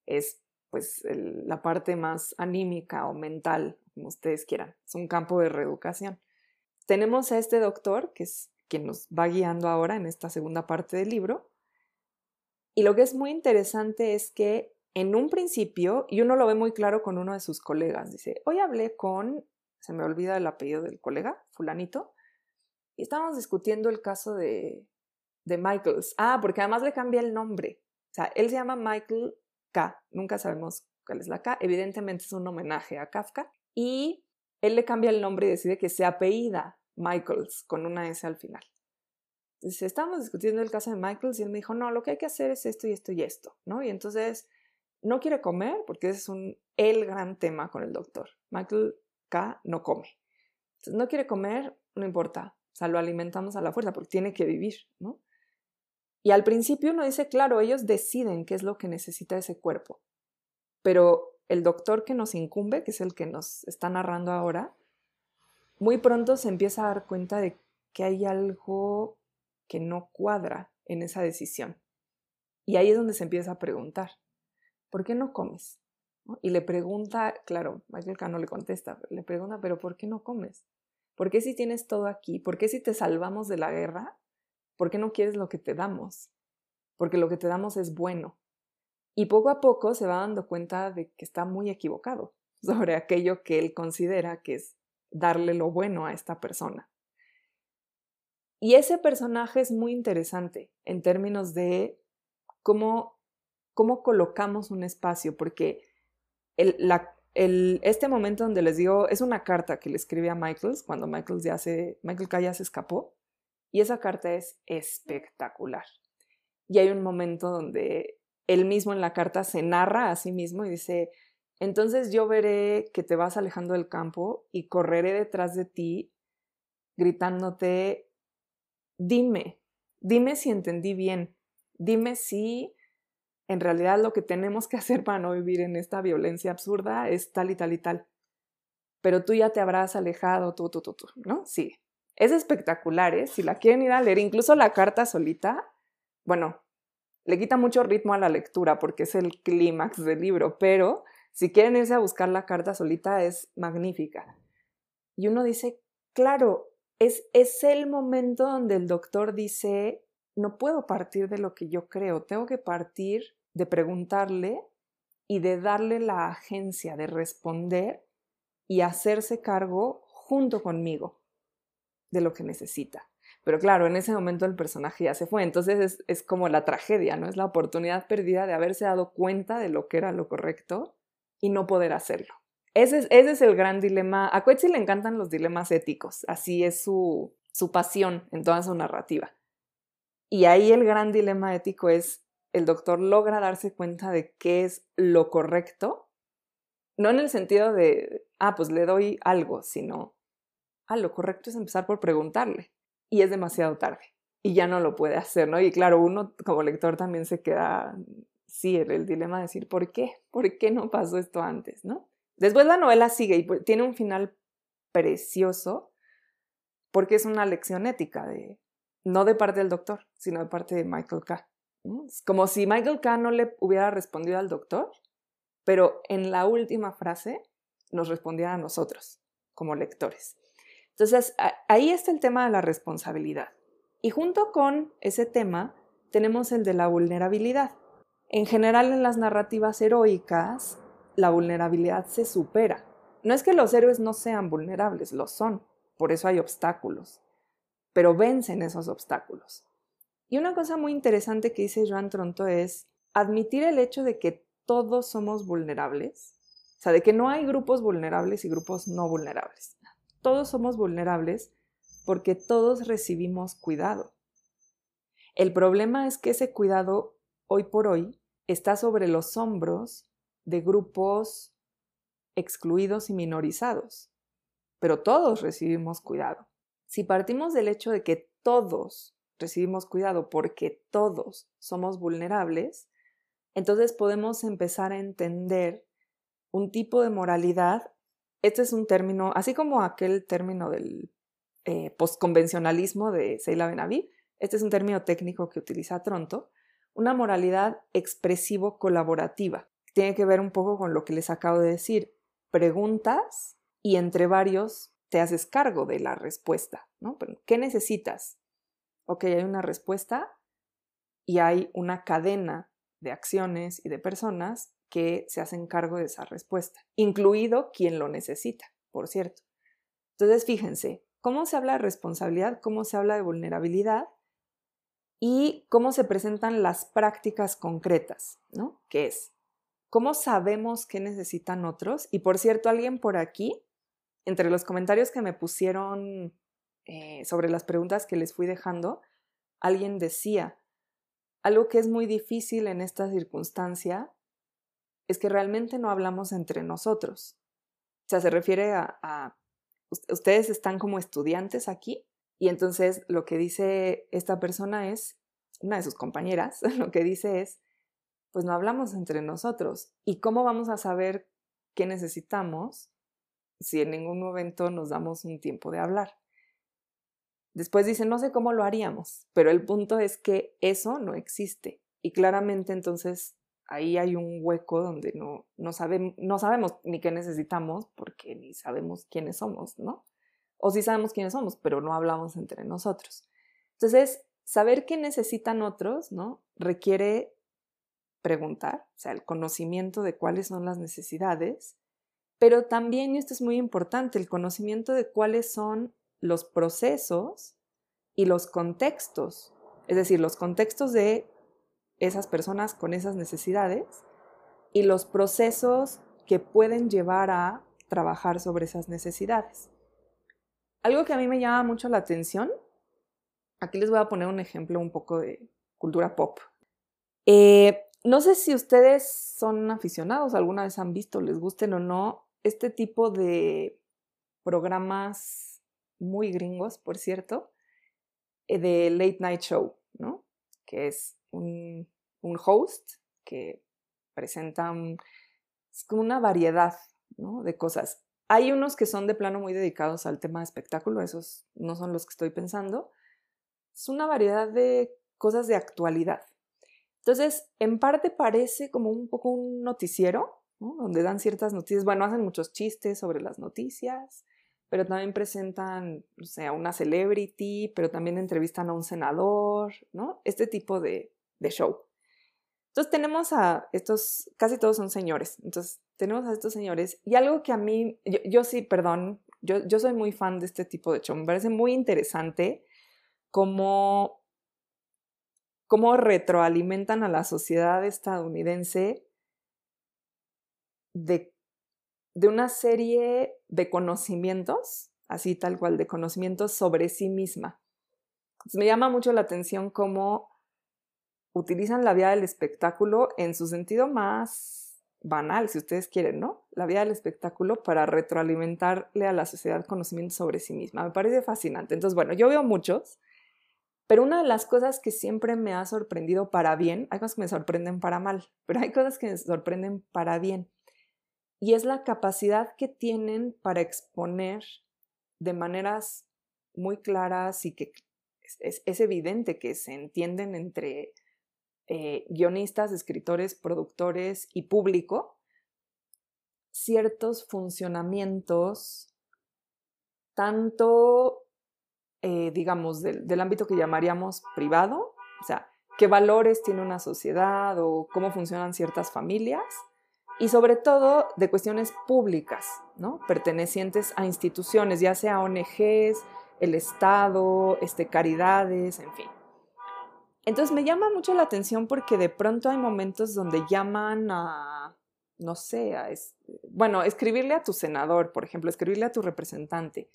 es pues la parte más anímica o mental, como ustedes quieran. Es un campo de reeducación. Tenemos a este doctor, que es quien nos va guiando ahora en esta segunda parte del libro. Y lo que es muy interesante es que en un principio, y uno lo ve muy claro con uno de sus colegas, dice, hoy hablé con, se me olvida el apellido del colega, fulanito, y estábamos discutiendo el caso de, de Michaels. Ah, porque además le cambia el nombre. O sea, él se llama Michael K. Nunca sabemos cuál es la K. Evidentemente es un homenaje a Kafka. Y él le cambia el nombre y decide que se apellida Michaels con una S al final. Entonces, estábamos discutiendo el caso de Michaels y él me dijo, no, lo que hay que hacer es esto y esto y esto, ¿no? Y entonces no quiere comer porque ese es un, el gran tema con el doctor. Michael K. no come. Entonces, no quiere comer, no importa. O sea, lo alimentamos a la fuerza porque tiene que vivir, ¿no? Y al principio uno dice, claro, ellos deciden qué es lo que necesita ese cuerpo. Pero el doctor que nos incumbe, que es el que nos está narrando ahora, muy pronto se empieza a dar cuenta de que hay algo que no cuadra en esa decisión. Y ahí es donde se empieza a preguntar, ¿por qué no comes? Y le pregunta, claro, Michael K no le contesta, le pregunta, pero ¿por qué no comes? ¿Por qué si tienes todo aquí? ¿Por qué si te salvamos de la guerra? ¿Por qué no quieres lo que te damos? Porque lo que te damos es bueno. Y poco a poco se va dando cuenta de que está muy equivocado sobre aquello que él considera que es darle lo bueno a esta persona. Y ese personaje es muy interesante en términos de cómo cómo colocamos un espacio, porque este momento donde les digo, es una carta que le escribe a Michaels cuando Michaels ya se, Michael K ya se escapó, y esa carta es espectacular. Y hay un momento donde él mismo en la carta se narra a sí mismo y dice, entonces yo veré que te vas alejando del campo y correré detrás de ti gritándote, dime, dime si entendí bien, dime si en realidad lo que tenemos que hacer para no vivir en esta violencia absurda es tal y tal y tal. Pero tú ya te habrás alejado, tú, tú, tú, tú, ¿no? Sí. Es espectacular, ¿eh? Si la quieren ir a leer, incluso la carta solita, bueno, le quita mucho ritmo a la lectura porque es el clímax del libro, pero si quieren irse a buscar la carta solita es magnífica. Y uno dice, claro, es, es el momento donde el doctor dice, no puedo partir de lo que yo creo, tengo que partir de preguntarle y de darle la agencia de responder y hacerse cargo junto conmigo de lo que necesita. Pero claro, en ese momento el personaje ya se fue, entonces es, como la tragedia, ¿no? Es la oportunidad perdida de haberse dado cuenta de lo que era lo correcto y no poder hacerlo. Ese es, ese es el gran dilema. A Coetzee le encantan los dilemas éticos, así es su, su pasión en toda su narrativa. Y ahí el gran dilema ético es, el doctor logra darse cuenta de qué es lo correcto, no en el sentido de, ah, pues le doy algo, sino, ah, lo correcto es empezar por preguntarle. Y es demasiado tarde. Y ya no lo puede hacer, ¿no? Y claro, uno como lector también se queda, sí, el, dilema de decir, ¿por qué? ¿Por qué no pasó esto antes, ¿no? Después la novela sigue y pues, tiene un final precioso porque es una lección ética de no de parte del doctor, sino de parte de Michael K. Es como si Michael K. no le hubiera respondido al doctor, pero en la última frase nos respondiera a nosotros como lectores. Entonces, ahí está el tema de la responsabilidad. Y junto con ese tema tenemos el de la vulnerabilidad. En general en las narrativas heroicas, la vulnerabilidad se supera. No es que los héroes no sean vulnerables, lo son, por eso hay obstáculos, pero vencen esos obstáculos. Y una cosa muy interesante que dice Joan Tronto es admitir el hecho de que todos somos vulnerables, o sea, de que no hay grupos vulnerables y grupos no vulnerables. Todos somos vulnerables porque todos recibimos cuidado. El problema es que ese cuidado hoy por hoy está sobre los hombros de grupos excluidos y minorizados, pero todos recibimos cuidado. Si partimos del hecho de que todos recibimos cuidado porque todos somos vulnerables, entonces podemos empezar a entender un tipo de moralidad. Este es un término, así como aquel término del eh, postconvencionalismo de Seila Benaví, este es un término técnico que utiliza Tronto, una moralidad expresivo-colaborativa tiene que ver un poco con lo que les acabo de decir. Preguntas y entre varios te haces cargo de la respuesta, ¿no? ¿Qué necesitas? Ok, hay una respuesta y hay una cadena de acciones y de personas que se hacen cargo de esa respuesta, incluido quien lo necesita, por cierto. Entonces, fíjense, cómo se habla de responsabilidad, cómo se habla de vulnerabilidad y cómo se presentan las prácticas concretas, ¿no? ¿Qué es? ¿Cómo sabemos qué necesitan otros? Y por cierto, alguien por aquí, entre los comentarios que me pusieron eh, sobre las preguntas que les fui dejando, alguien decía, algo que es muy difícil en esta circunstancia es que realmente no hablamos entre nosotros. O sea, se refiere a, ustedes están como estudiantes aquí y entonces lo que dice esta persona es, una de sus compañeras, lo que dice es, pues no hablamos entre nosotros. ¿Y cómo vamos a saber qué necesitamos si en ningún momento nos damos un tiempo de hablar? Después dice, no sé cómo lo haríamos, pero el punto es que eso no existe. Y claramente entonces ahí hay un hueco donde no, no, no sabemos ni qué necesitamos porque ni sabemos quiénes somos, ¿no? O sí sabemos quiénes somos, pero no hablamos entre nosotros. Entonces, saber qué necesitan otros, ¿no? Requiere preguntar, o sea, el conocimiento de cuáles son las necesidades, pero también, y esto es muy importante, el conocimiento de cuáles son los procesos y los contextos, es decir, los contextos de esas personas con esas necesidades y los procesos que pueden llevar a trabajar sobre esas necesidades. Algo que a mí me llama mucho la atención, aquí les voy a poner un ejemplo un poco de cultura pop. Eh, no sé si ustedes son aficionados, alguna vez han visto, les gusten o no, este tipo de programas muy gringos, por cierto, eh, de late night show, ¿no? Que es un, host que presenta como una variedad de cosas. Hay unos que son de plano muy dedicados al tema de espectáculo, esos no son los que estoy pensando. Es una variedad de cosas de actualidad. Entonces, en parte parece como un poco un noticiero, donde dan ciertas noticias. Bueno, hacen muchos chistes sobre las noticias, pero también presentan, o sea, una celebrity, pero también entrevistan a un senador, ¿no? Este tipo de, show. Entonces tenemos a estos, casi todos son señores, entonces tenemos a estos señores y algo que a mí, yo, sí, perdón, yo, yo soy muy fan de este tipo de show, me parece muy interesante cómo cómo retroalimentan a la sociedad estadounidense de de una serie de conocimientos, así tal cual, de conocimientos sobre sí misma. me llama mucho la atención cómo utilizan la vía del espectáculo en su sentido más banal, si ustedes quieren, ¿no? La vía del espectáculo para retroalimentarle a la sociedad conocimientos sobre sí misma. Me parece fascinante. Entonces, bueno, yo veo muchos, pero una de las cosas que siempre me ha sorprendido para bien, hay cosas que me sorprenden para mal, pero hay cosas que me sorprenden para bien. Y es la capacidad que tienen para exponer de maneras muy claras y que es, evidente que se entienden entre eh, guionistas, escritores, productores y público ciertos funcionamientos tanto eh, digamos, del, ámbito que llamaríamos privado, o sea, qué valores tiene una sociedad o cómo funcionan ciertas familias, y sobre todo de cuestiones públicas, ¿no? pertenecientes a instituciones, ya sea ONGs, el Estado, este, caridades, en fin. Entonces me llama mucho la atención porque de pronto hay momentos donde llaman a, no sé, a, bueno, escribirle a tu senador, por ejemplo, escribirle a tu representante,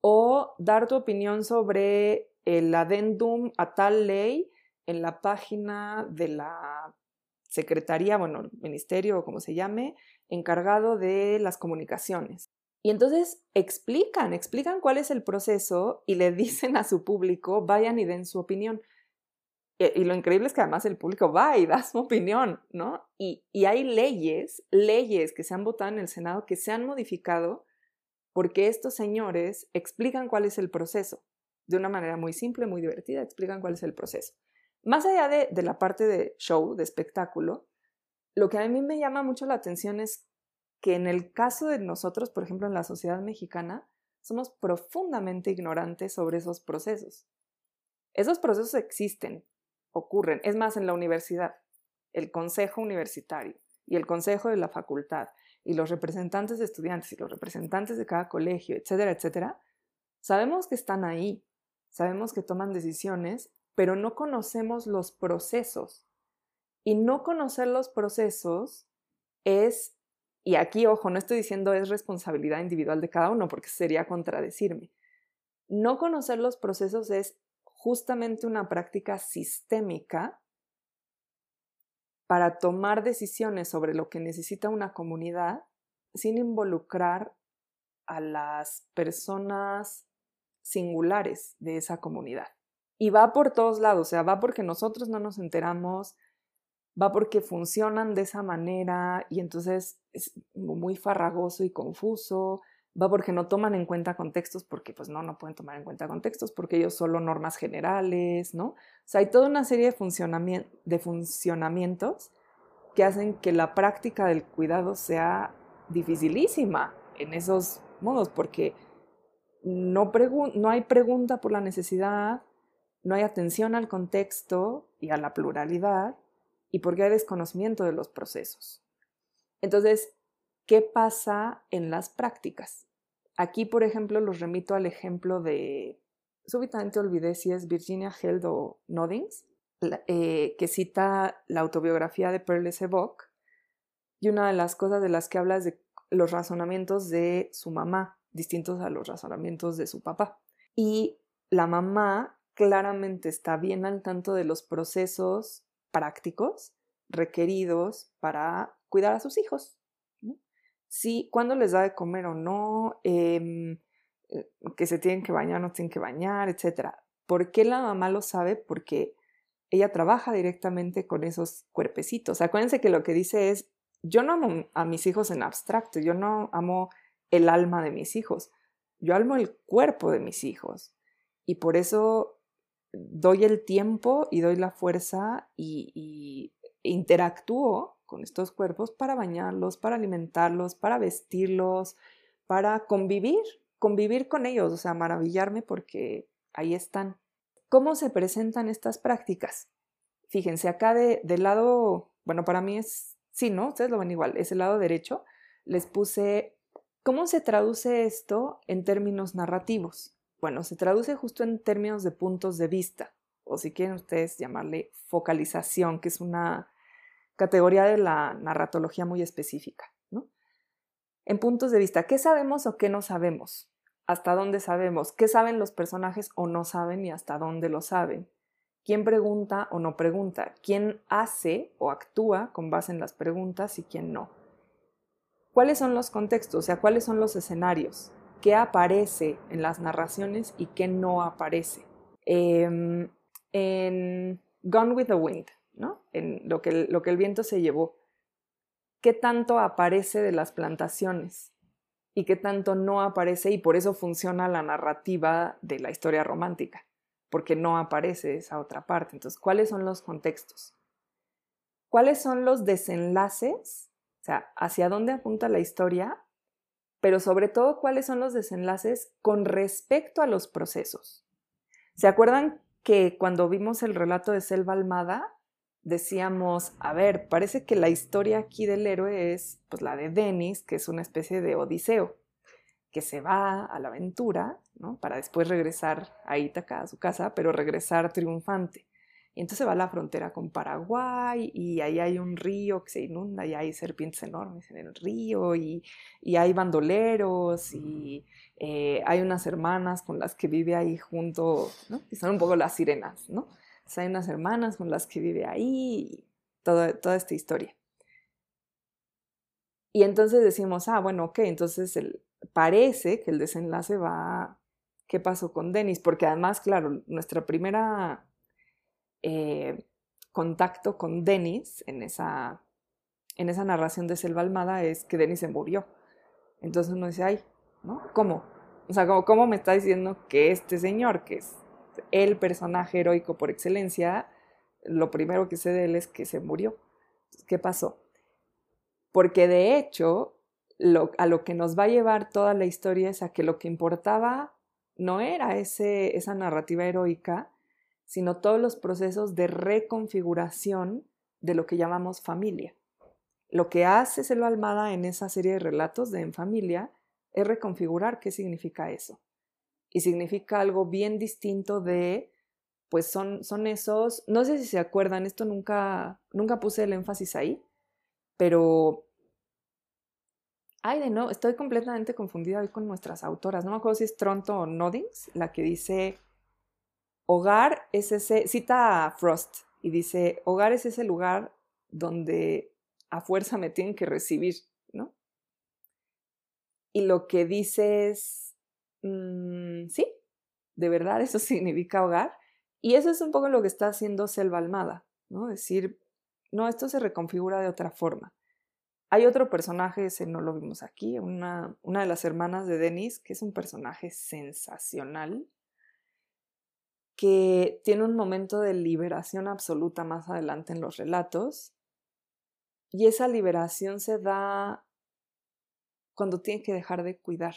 o dar tu opinión sobre el adendum a tal ley en la página de la Secretaría, bueno, Ministerio o como se llame, encargado de las comunicaciones. Y entonces explican, explican cuál es el proceso y le dicen a su público, vayan y den su opinión. Y, lo increíble es que además el público va y da su opinión, ¿no? Y, y hay leyes, leyes que se han votado en el Senado que se han modificado porque estos señores explican cuál es el proceso. De una manera muy simple, muy divertida, explican cuál es el proceso. Más allá de, la parte de show, de espectáculo, lo que a mí me llama mucho la atención es que en el caso de nosotros, por ejemplo, en la sociedad mexicana, somos profundamente ignorantes sobre esos procesos. Esos procesos existen, ocurren. Es más, en la universidad, el consejo universitario y el consejo de la facultad y los representantes de estudiantes y los representantes de cada colegio, etcétera, etcétera, sabemos que están ahí, sabemos que toman decisiones, pero no conocemos los procesos. Y no conocer los procesos es, y aquí, ojo, no estoy diciendo es responsabilidad individual de cada uno, porque sería contradecirme. No conocer los procesos es justamente una práctica sistémica para tomar decisiones sobre lo que necesita una comunidad sin involucrar a las personas singulares de esa comunidad. Y va por todos lados, o sea, va porque nosotros no nos enteramos, va porque funcionan de esa manera y entonces es muy farragoso y confuso, va porque no toman en cuenta contextos, porque pues no, no pueden tomar en cuenta contextos, porque ellos solo normas generales, ¿no? O sea, hay toda una serie de, de funcionamientos que hacen que la práctica del cuidado sea dificilísima en esos modos, porque no, no hay pregunta por la necesidad, no hay atención al contexto y a la pluralidad, y porque hay desconocimiento de los procesos. Entonces, ¿qué pasa en las prácticas? Aquí, por ejemplo, los remito al ejemplo de, súbitamente olvidé si es Virginia Held o Noddings, eh, que cita la autobiografía de Pearl S. Bock, y una de las cosas de las que habla es de los razonamientos de su mamá, distintos a los razonamientos de su papá. Y la mamá claramente está bien al tanto de los procesos prácticos requeridos para cuidar a sus hijos sí, cuándo les da de comer o no, em, eh, que se tienen que bañar, no tienen que bañar, etc. ¿Por qué la mamá lo sabe? Porque ella trabaja directamente con esos cuerpecitos. Acuérdense que lo que dice es, yo no amo a mis hijos en abstracto, yo no amo el alma de mis hijos, yo amo el cuerpo de mis hijos. Y por eso doy el tiempo y doy la fuerza y, y interactúo con estos cuerpos para bañarlos, para alimentarlos, para vestirlos, para convivir, convivir con ellos, o sea, maravillarme porque ahí están. ¿Cómo se presentan estas prácticas? Fíjense, acá de, del lado, bueno, para mí es, sí, ¿no? Ustedes lo ven igual, es el lado derecho, les puse, ¿cómo se traduce esto en términos narrativos? Bueno, se traduce justo en términos de puntos de vista, o si quieren ustedes llamarle focalización, que es una categoría de la narratología muy específica. en puntos de vista. ¿Qué sabemos o qué no sabemos? ¿Hasta dónde sabemos? ¿Qué saben los personajes o no saben y hasta dónde lo saben? ¿Quién pregunta o no pregunta? ¿Quién hace o actúa con base en las preguntas y quién no? ¿Cuáles son los contextos? O sea, ¿cuáles son los escenarios? ¿Qué aparece en las narraciones y qué no aparece? Em, en Gone with the Wind, En lo que, lo que el viento se llevó. ¿Qué tanto aparece de las plantaciones? y qué tanto no aparece y por eso funciona la narrativa de la historia romántica, porque no aparece esa otra parte. Entonces, ¿cuáles son los contextos? ¿Cuáles son los desenlaces? O sea, hacia dónde apunta la historia, pero sobre todo, ¿cuáles son los desenlaces con respecto a los procesos? ¿Se acuerdan que cuando vimos el relato de Selva Almada, decíamos, a ver, parece que la historia aquí del héroe es pues la de Denis, que es una especie de Odiseo, que se va a la aventura, ¿no? Para después regresar a Ítaca, a su casa, pero regresar triunfante. Y entonces va a la frontera con Paraguay y ahí hay un río que se inunda y hay serpientes enormes en el río y, hay bandoleros y eh, hay unas hermanas con las que vive ahí junto, ¿no? Que son un poco las sirenas, ¿no? Hay unas hermanas con las que vive ahí, toda, toda esta historia. Y entonces decimos, ah, bueno, ok, entonces el, parece que el desenlace va, ¿qué pasó con Denis? Porque además, claro, nuestra primera eh, contacto con Denis en esa, en esa narración de Selva Almada es que Denis se murió. Entonces uno dice, ay, ¿no? ¿Cómo? O sea, ¿cómo, ¿cómo me está diciendo que este señor, que es el personaje heroico por excelencia, lo primero que sé de él es que se murió. ¿Qué pasó? Porque de hecho, a lo que nos va a llevar toda la historia es a que lo que importaba no era ese, esa narrativa heroica, sino todos los procesos de reconfiguración de lo que llamamos familia. Lo que hace Selva Almada en esa serie de relatos de En Familia es reconfigurar qué significa eso y significa algo bien distinto de, pues son, son esos, no sé si se acuerdan, esto nunca, nunca puse el énfasis ahí, pero, ay, de no, estoy completamente confundida hoy con nuestras autoras, no me acuerdo si es Tronto o Noddings, la que dice, hogar es ese, cita a Frost y dice, hogar es ese lugar donde a fuerza me tienen que recibir, ¿no? Y lo que dice es, Mm, sí, de verdad eso significa hogar. Y eso es un poco lo que está haciendo Selva Almada, ¿no? Decir, no, esto se reconfigura de otra forma. Hay otro personaje, ese no lo vimos aquí, una, una de las hermanas de Denis, que es un personaje sensacional, que tiene un momento de liberación absoluta más adelante en los relatos. Y esa liberación se da cuando tiene que dejar de cuidar,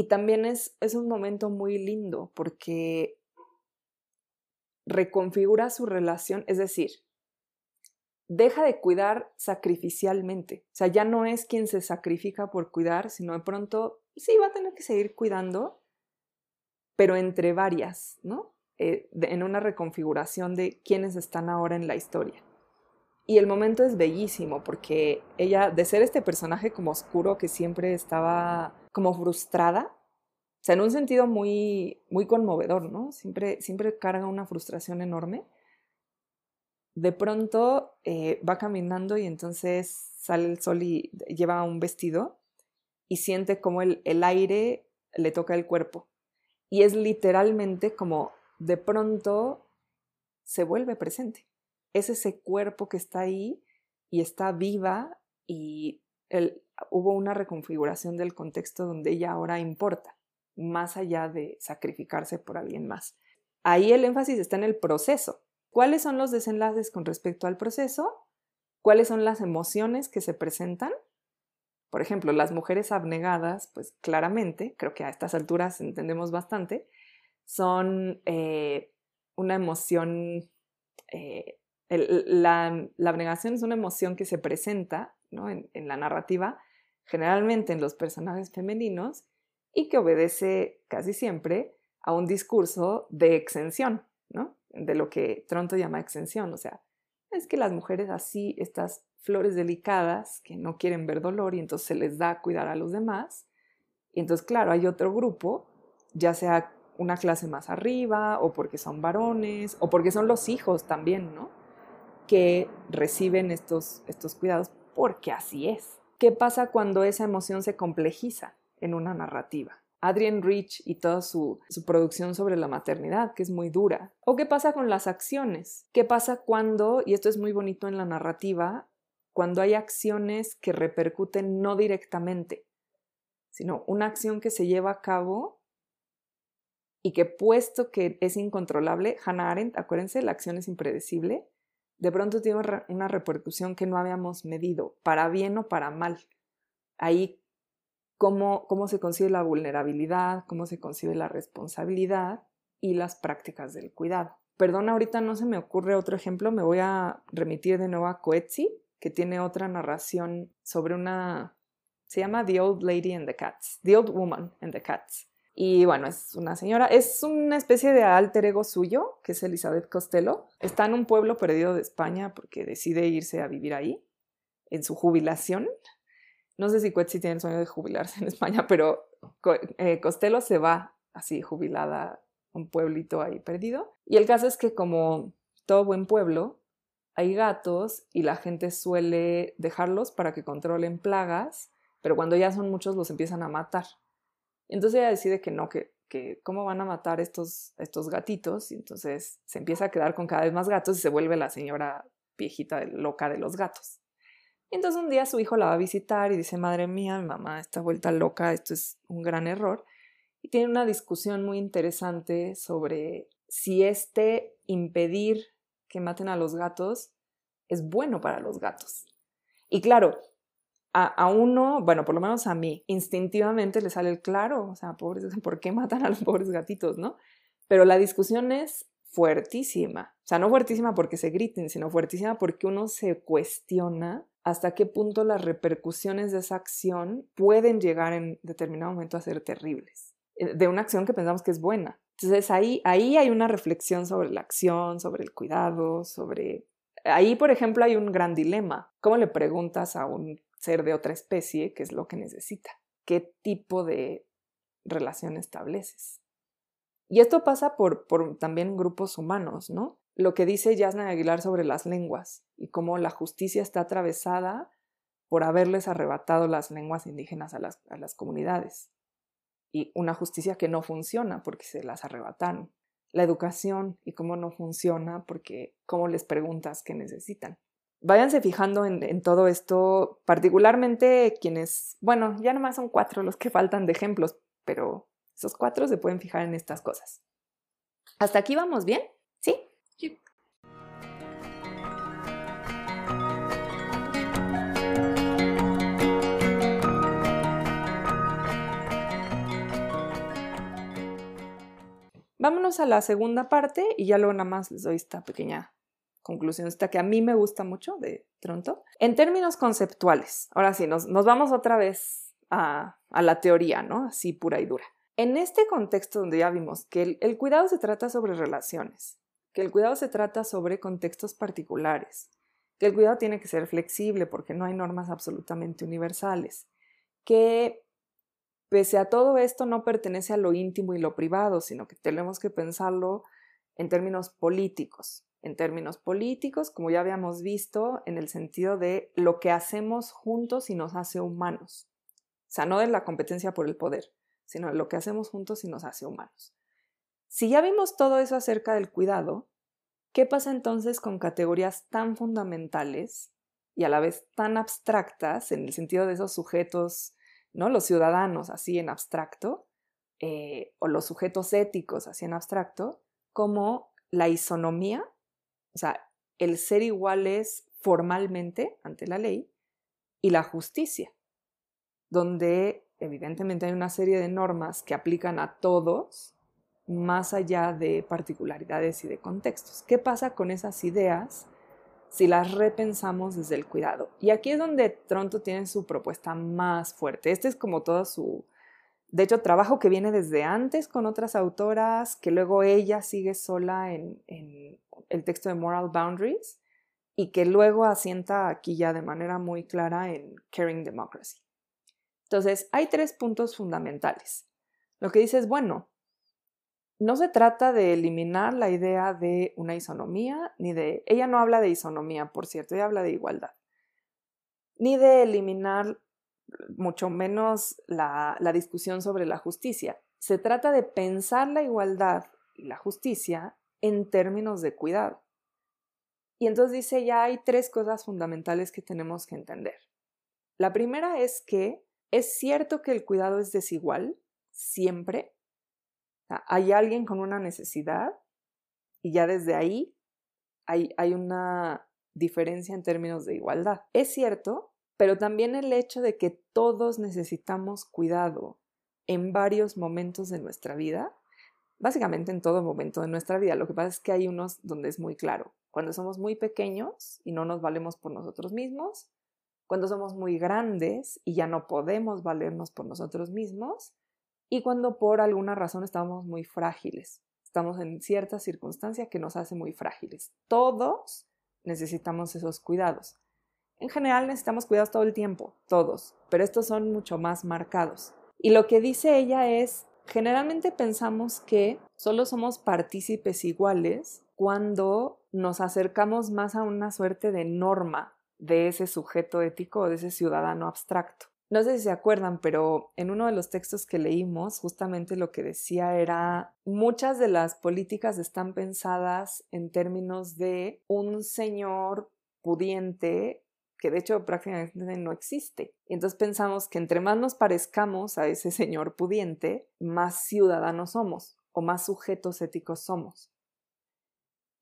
y también es, es un momento muy lindo porque reconfigura su relación, es decir, deja de cuidar sacrificialmente. O sea, ya no es quien se sacrifica por cuidar, sino de pronto sí va a tener que seguir cuidando, pero entre varias, ¿no? Eh, en una reconfiguración de quienes están ahora en la historia. Y el momento es bellísimo porque ella, de ser este personaje como oscuro que siempre estaba como frustrada, o sea, en un sentido muy, muy conmovedor, ¿no? Siempre, siempre carga una frustración enorme. De pronto eh, va caminando y entonces sale el sol y lleva un vestido y siente como el, el aire le toca el cuerpo. Y es literalmente como de pronto se vuelve presente. Es ese cuerpo que está ahí y está viva y hubo una reconfiguración del contexto donde ella ahora importa, más allá de sacrificarse por alguien más. Ahí el énfasis está en el proceso. ¿Cuáles son los desenlaces con respecto al proceso? ¿Cuáles son las emociones que se presentan? Por ejemplo, las mujeres abnegadas, pues claramente, creo que a estas alturas entendemos bastante, son eh, una emoción, eh, la, abnegación es una emoción que se presenta en la narrativa generalmente en los personajes femeninos, y que obedece casi siempre a un discurso de exención. De lo que Tronto llama exención, o sea, es que las mujeres así, estas flores delicadas que no quieren ver dolor y entonces se les da cuidar a los demás. Y entonces, claro, hay otro grupo, ya sea una clase más arriba o porque son varones o porque son los hijos también, ¿no? Que reciben estos, estos cuidados porque así es. ¿Qué pasa cuando esa emoción se complejiza en una narrativa? Adrian Rich y toda su, su, producción sobre la maternidad, que es muy dura. ¿O qué pasa con las acciones? ¿Qué pasa cuando, y esto es muy bonito en la narrativa, cuando hay acciones que repercuten no directamente, sino una acción que se lleva a cabo y que puesto que es incontrolable, Hannah Arendt, acuérdense, la acción es impredecible, de pronto tiene una repercusión que no habíamos medido, para bien o para mal. Ahí cómo, cómo se concibe la vulnerabilidad, cómo se concibe la responsabilidad y las prácticas del cuidado. Perdón, ahorita no se me ocurre otro ejemplo, me voy a remitir de nuevo a Coetzee, que tiene otra narración sobre una, se llama The Old Lady and the Cats, The Old Woman and the Cats. Y bueno, es una señora, es una especie de alter ego suyo, que es Elizabeth Costello. Está en un pueblo perdido de España porque decide irse a vivir ahí, en su jubilación. No sé si Coetzee tiene el sueño de jubilarse en España, pero eh, Costello se va así jubilada a un pueblito ahí perdido. Y el caso es que como todo buen pueblo, hay gatos y la gente suele dejarlos para que controlen plagas, pero cuando ya son muchos los empiezan a matar. Entonces ella decide que no, que, que cómo van a matar estos, estos gatitos, y entonces se empieza a quedar con cada vez más gatos y se vuelve la señora viejita loca de los gatos. Entonces un día su hijo la va a visitar y dice, madre mía, mi mamá está vuelta loca, esto es un gran error. Y tiene una discusión muy interesante sobre si este impedir que maten a los gatos es bueno para los gatos. Y claro, a, uno, bueno, por lo menos a mí, instintivamente le sale el claro, o sea, pobres, ¿por qué matan a los pobres gatitos, no? Pero la discusión es fuertísima, o sea, no fuertísima porque se griten, sino fuertísima porque uno se cuestiona hasta qué punto las repercusiones de esa acción pueden llegar en determinado momento a ser terribles, eh, de una acción que pensamos que es buena. Entonces ahí, ahí hay una reflexión sobre la acción, sobre el cuidado, sobre... Ahí, por ejemplo, hay un gran dilema. ¿Cómo le preguntas a un ser de otra especie qué es lo que necesita? ¿Qué tipo de relación estableces? Y esto pasa por, por también grupos humanos, ¿no? lo que dice Yasna Aguilar sobre las lenguas y cómo la justicia está atravesada por haberles arrebatado las lenguas indígenas a las, a las comunidades. Y una justicia que no funciona porque se las arrebataron. La educación y cómo no funciona porque cómo les preguntas qué necesitan. Váyanse fijando en, en todo esto, particularmente quienes, bueno, ya nomás son cuatro los que faltan de ejemplos, pero esos cuatro se pueden fijar en estas cosas. ¿Hasta aquí vamos bien? ¿Sí? Vámonos a la segunda parte y ya luego nada más les doy esta pequeña conclusión, esta que a mí me gusta mucho de Tronto. En términos conceptuales, ahora sí, nos, vamos otra vez a, la teoría, ¿no? Así pura y dura. En este contexto donde ya vimos que el cuidado se trata sobre relaciones, que el cuidado se trata sobre contextos particulares, que el cuidado tiene que ser flexible porque no hay normas absolutamente universales, que pese a todo esto no pertenece a lo íntimo y lo privado, sino que tenemos que pensarlo en términos políticos. En términos políticos, como ya habíamos visto, en el sentido de lo que hacemos juntos y nos hace humanos. O sea, no de la competencia por el poder, sino de lo que hacemos juntos y nos hace humanos. Si ya vimos todo eso acerca del cuidado, ¿qué pasa entonces con categorías tan fundamentales y a la vez tan abstractas en el sentido de esos sujetos ¿no? Los ciudadanos así en abstracto, eh, o los sujetos éticos así en abstracto, como la isonomía, o sea, el ser iguales formalmente ante la ley, y la justicia, donde evidentemente hay una serie de normas que aplican a todos, más allá de particularidades y de contextos. ¿Qué pasa con esas ideas si las repensamos desde el cuidado. Y aquí es donde Tronto tiene su propuesta más fuerte. Este es como todo su, de hecho, trabajo que viene desde antes con otras autoras, que luego ella sigue sola en, el texto de Moral Boundaries, y que luego asienta aquí ya de manera muy clara en Caring Democracy. Entonces, hay tres puntos fundamentales. Lo que dice es, bueno, no se trata de eliminar la idea de una isonomía, ni de... Ella no habla de isonomía, por cierto, ella habla de igualdad. Ni de eliminar mucho menos la, la discusión sobre la justicia. Se trata de pensar la igualdad y la justicia en términos de cuidado. Y entonces dice, ya hay tres cosas fundamentales que tenemos que entender. La primera es que es cierto que el cuidado es desigual, siempre. hay alguien con una necesidad y ya desde ahí hay, hay una diferencia en términos de igualdad. Es cierto, pero también el hecho de que todos necesitamos cuidado en varios momentos de nuestra vida, básicamente en todo momento de nuestra vida. Lo que pasa es que hay unos donde es muy claro. Cuando somos muy pequeños y no nos valemos por nosotros mismos, cuando somos muy grandes y ya no podemos valernos por nosotros mismos, y cuando por alguna razón estamos muy frágiles. Estamos en cierta circunstancia que nos hace muy frágiles. Todos necesitamos esos cuidados. En general necesitamos cuidados todo el tiempo, todos, pero estos son mucho más marcados. Y lo que dice ella es, generalmente pensamos que solo somos partícipes iguales cuando nos acercamos más a una suerte de norma de ese sujeto ético o de ese ciudadano abstracto. No sé si se acuerdan, pero en uno de los textos que leímos, justamente lo que decía era, muchas de las políticas están pensadas en términos de un señor pudiente que de hecho prácticamente no existe. Y entonces pensamos que entre más nos parezcamos a ese señor pudiente, más ciudadanos somos o más sujetos éticos somos.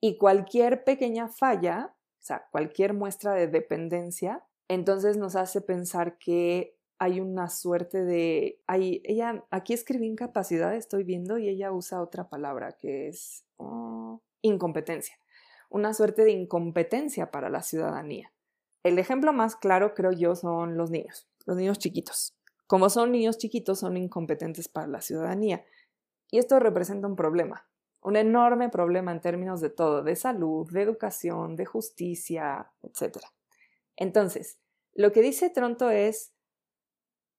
Y cualquier pequeña falla o sea, cualquier muestra de dependencia, entonces nos hace pensar que hay una suerte de, hay, ella, aquí escribí incapacidad, estoy viendo, y ella usa otra palabra que es oh, incompetencia, una suerte de incompetencia para la ciudadanía. El ejemplo más claro, creo yo, son los niños, los niños chiquitos. Como son niños chiquitos, son incompetentes para la ciudadanía. Y esto representa un problema, un enorme problema en términos de todo, de salud, de educación, de justicia, etc. Entonces, lo que dice Tronto es,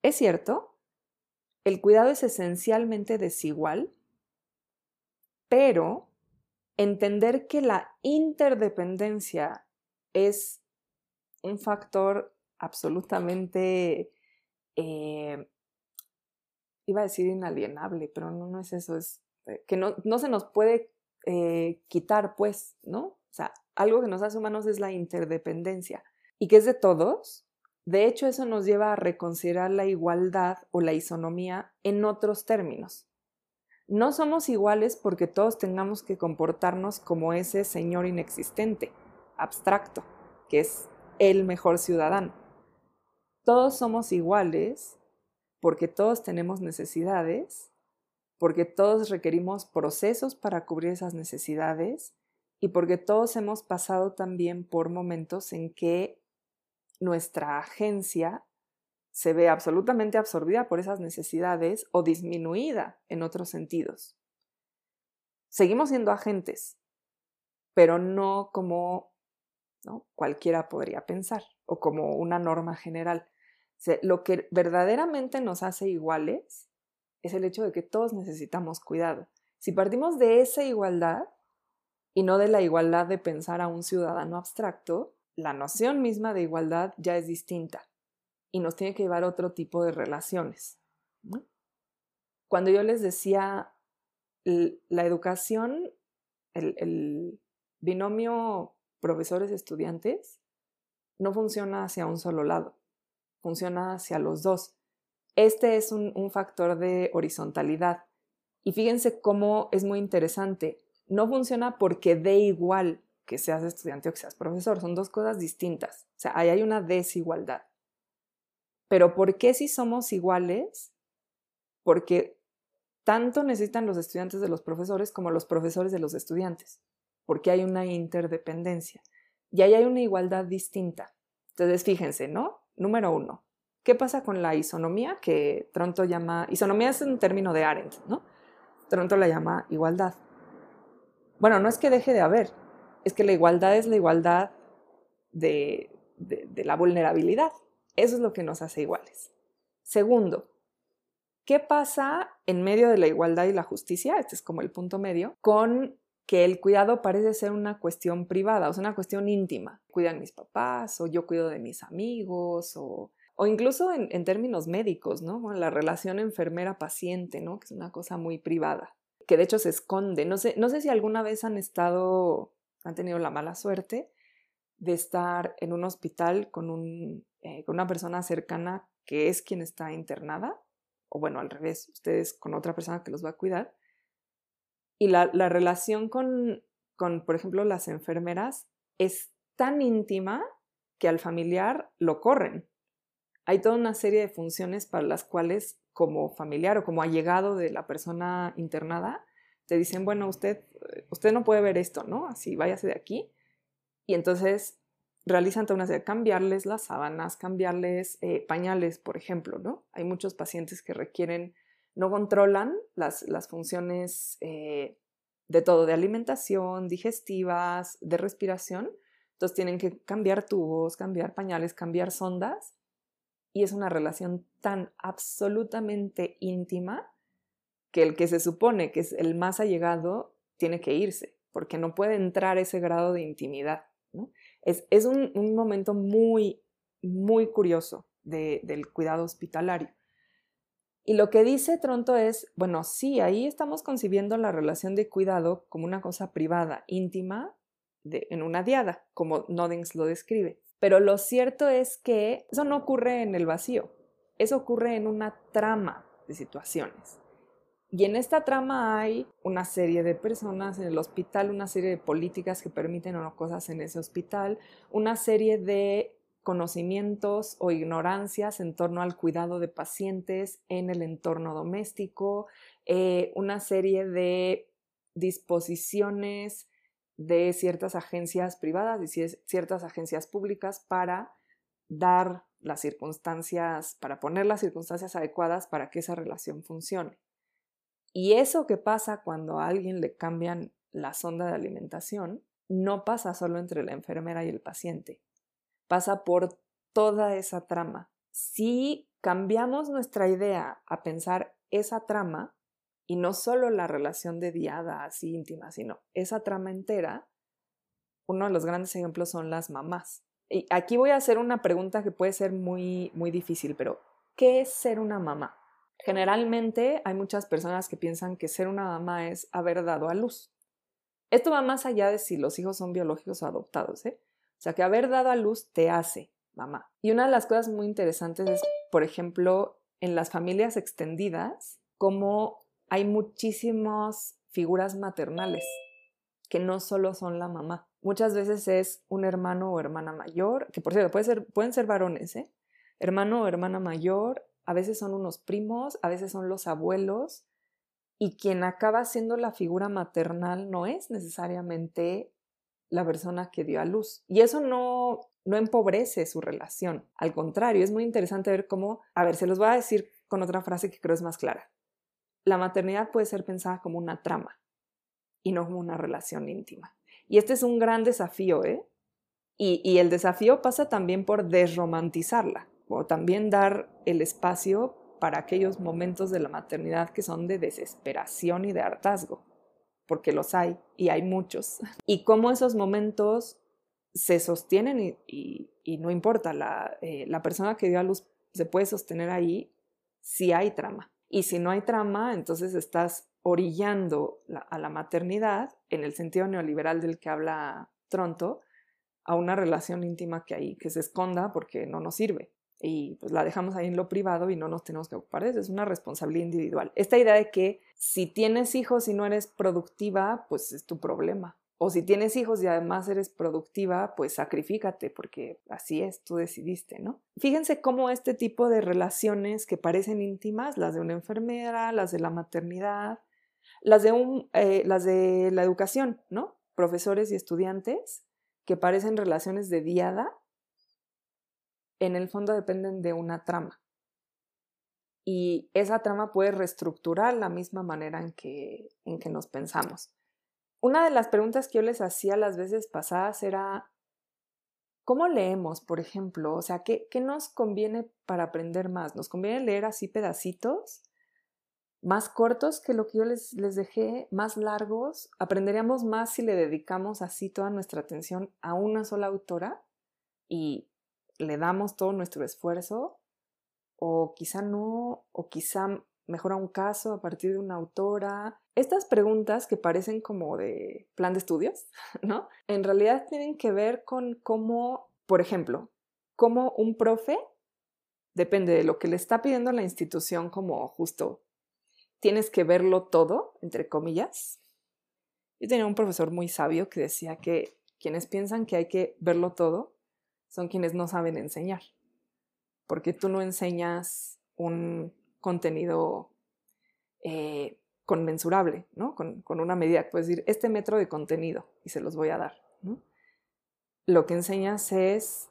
es cierto, el cuidado es esencialmente desigual, pero entender que la interdependencia es un factor absolutamente, eh, iba a decir inalienable, pero no, no es eso, es este, que no, se nos puede eh, quitar, pues, ¿no? O sea, algo que nos hace humanos es la interdependencia y que es de todos. De hecho, eso nos lleva a reconsiderar la igualdad o la isonomía en otros términos. No somos iguales porque todos tengamos que comportarnos como ese señor inexistente, abstracto, que es el mejor ciudadano. Todos somos iguales porque todos tenemos necesidades porque todos requerimos procesos para cubrir esas necesidades y porque todos hemos pasado también por momentos en que nuestra agencia se ve absolutamente absorbida por esas necesidades o disminuida en otros sentidos. Seguimos siendo agentes, pero no como cualquiera podría pensar o como una norma general. lo que verdaderamente nos hace iguales es el hecho de que todos necesitamos cuidado. Si partimos de esa igualdad y no de la igualdad de pensar a un ciudadano abstracto, la noción misma de igualdad ya es distinta y nos tiene que llevar a otro tipo de relaciones. Cuando yo les decía la educación, el binomio profesores-estudiantes, no funciona hacia un solo lado, funciona hacia los dos. Este es un, factor de horizontalidad. Y fíjense cómo es muy interesante. No funciona porque dé igual que seas estudiante o que seas profesor. Son dos cosas distintas. O sea, ahí hay una desigualdad. Pero ¿por qué si somos iguales? Porque tanto necesitan los estudiantes de los profesores como los profesores de los estudiantes. Porque hay una interdependencia. Y ahí hay una igualdad distinta. Entonces, fíjense, ¿no? Número uno, ¿Qué pasa con la isonomía? Que Tronto llama, isonomía es un término de Arendt, ¿no? Tronto la llama igualdad. Bueno, no es que deje de haber, es que la igualdad es la igualdad de, de la vulnerabilidad. Eso es lo que nos hace iguales. Segundo, ¿qué pasa en medio de la igualdad y la justicia? Este es como el punto medio, con que el cuidado parece ser una cuestión privada, o sea, una cuestión íntima. Cuidan mis papás, o yo cuido de mis amigos, o, o incluso en, términos médicos, ¿no? la relación enfermera-paciente, ¿no? Que es una cosa muy privada, que de hecho se esconde. No sé, no sé si alguna vez han estado, han tenido la mala suerte de estar en un hospital con, un, eh, con una persona cercana que es quien está internada, o bueno, al revés, ustedes con otra persona que los va a cuidar, y la, relación con, con, por ejemplo, las enfermeras es tan íntima que al familiar lo corren. Hay toda una serie de funciones para las cuales como familiar o como allegado de la persona internada, te dicen, bueno, usted, usted no puede ver esto, ¿no? Así, váyase de aquí. Y entonces realizan toda una serie cambiarles las sábanas, cambiarles eh, pañales, por ejemplo, ¿no? Hay muchos pacientes que requieren no controlan las, funciones eh, de todo, de alimentación, digestivas, de respiración. Entonces tienen que cambiar tubos, cambiar pañales, cambiar sondas. Y es una relación tan absolutamente íntima que el que se supone que es el más allegado tiene que irse, porque no puede entrar ese grado de intimidad. Es, un, momento muy, muy curioso del cuidado hospitalario. Y lo que dice Tronto es, bueno, sí, ahí estamos concibiendo la relación de cuidado como una cosa privada, íntima, en una diada, como Noddings lo describe. Pero lo cierto es que eso no ocurre en el vacío, eso ocurre en una trama de situaciones. Y en esta trama hay una serie de personas en el hospital, una serie de políticas que permiten o no cosas en ese hospital, una serie de conocimientos o ignorancias en torno al cuidado de pacientes en el entorno doméstico, eh, una serie de disposiciones de ciertas agencias privadas y ciertas agencias públicas para dar las circunstancias, para poner las circunstancias adecuadas para que esa relación funcione. Y eso que pasa cuando a alguien le cambian la sonda de alimentación, no pasa solo entre la enfermera y el paciente, pasa por toda esa trama. Si cambiamos nuestra idea a pensar esa trama, y no solo la relación de diada así íntima, sino esa trama entera, uno de los grandes ejemplos son las mamás. Y aquí voy a hacer una pregunta que puede ser muy, muy difícil, pero ¿qué es ser una mamá? Generalmente hay muchas personas que piensan que ser una mamá es haber dado a luz. Esto va más allá de si los hijos son biológicos o adoptados, ¿eh? O sea, que haber dado a luz te hace mamá. Y una de las cosas muy interesantes es, por ejemplo, en las familias extendidas, cómo hay muchísimas figuras maternales que no solo son la mamá. Muchas veces es un hermano o hermana mayor, que por cierto puede ser, pueden ser varones, ¿eh? Hermano o hermana mayor, a veces son unos primos, a veces son los abuelos, y quien acaba siendo la figura maternal no es necesariamente la persona que dio a luz. Y eso no, no empobrece su relación. Al contrario, es muy interesante ver cómo, a ver, se los voy a decir con otra frase que creo es más clara. La maternidad puede ser pensada como una trama y no como una relación íntima. Y este es un gran desafío, ¿eh? Y, y el desafío pasa también por desromantizarla, o también dar el espacio para aquellos momentos de la maternidad que son de desesperación y de hartazgo porque los hay y hay muchos. Y cómo esos momentos se sostienen y, no importa, eh, la, persona que dio a luz se puede sostener ahí si hay trama. Y si no hay trama, entonces estás orillando a la maternidad, en el sentido neoliberal del que habla Tronto, a una relación íntima que hay, que se esconda porque no nos sirve y pues la dejamos ahí en lo privado y no nos tenemos que ocupar de eso. Es una responsabilidad individual. Esta idea de que si tienes hijos y no eres productiva, pues es tu problema. O si tienes hijos y además eres productiva, pues sacrifícate porque así es, tú decidiste, ¿no? Fíjense cómo este tipo de relaciones que parecen íntimas, las de una enfermera, las de la maternidad, las de, un, eh, las de la educación, ¿no? Profesores y estudiantes, que parecen relaciones de diada, en el fondo dependen de una trama. Y esa trama puede reestructurar la misma manera en que, en que nos pensamos. Una de las preguntas que yo les hacía las veces pasadas era, ¿Cómo leemos, por ejemplo? O sea, ¿qué, ¿qué, nos conviene para aprender más? ¿Nos conviene leer así pedacitos? ¿Más cortos que lo que yo les, les dejé? ¿Más largos? ¿Aprenderíamos más si le dedicamos así toda nuestra atención a una sola autora y le damos todo nuestro esfuerzo? ¿O quizá no? ¿O quizá mejora un caso a partir de una autora? Estas preguntas que parecen como de plan de estudios, ¿no? En realidad tienen que ver con cómo, por ejemplo, cómo un profe, depende de lo que le está pidiendo la institución como justo, tienes que verlo todo, entre comillas. Yo tenía un profesor muy sabio que decía que quienes piensan que hay que verlo todo son quienes no saben enseñar, porque tú no enseñas un contenido eh, conmensurable, ¿no? Con, una medida, puedes decir, este metro de contenido y se los voy a dar. Lo que enseñas es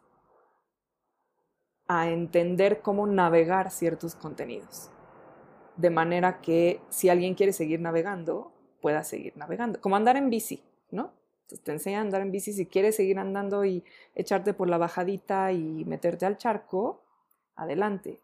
a entender cómo navegar ciertos contenidos, de manera que si alguien quiere seguir navegando, pueda seguir navegando, como andar en bici, ¿no? Entonces te enseña a andar en bici, si quieres seguir andando y echarte por la bajadita y meterte al charco, adelante.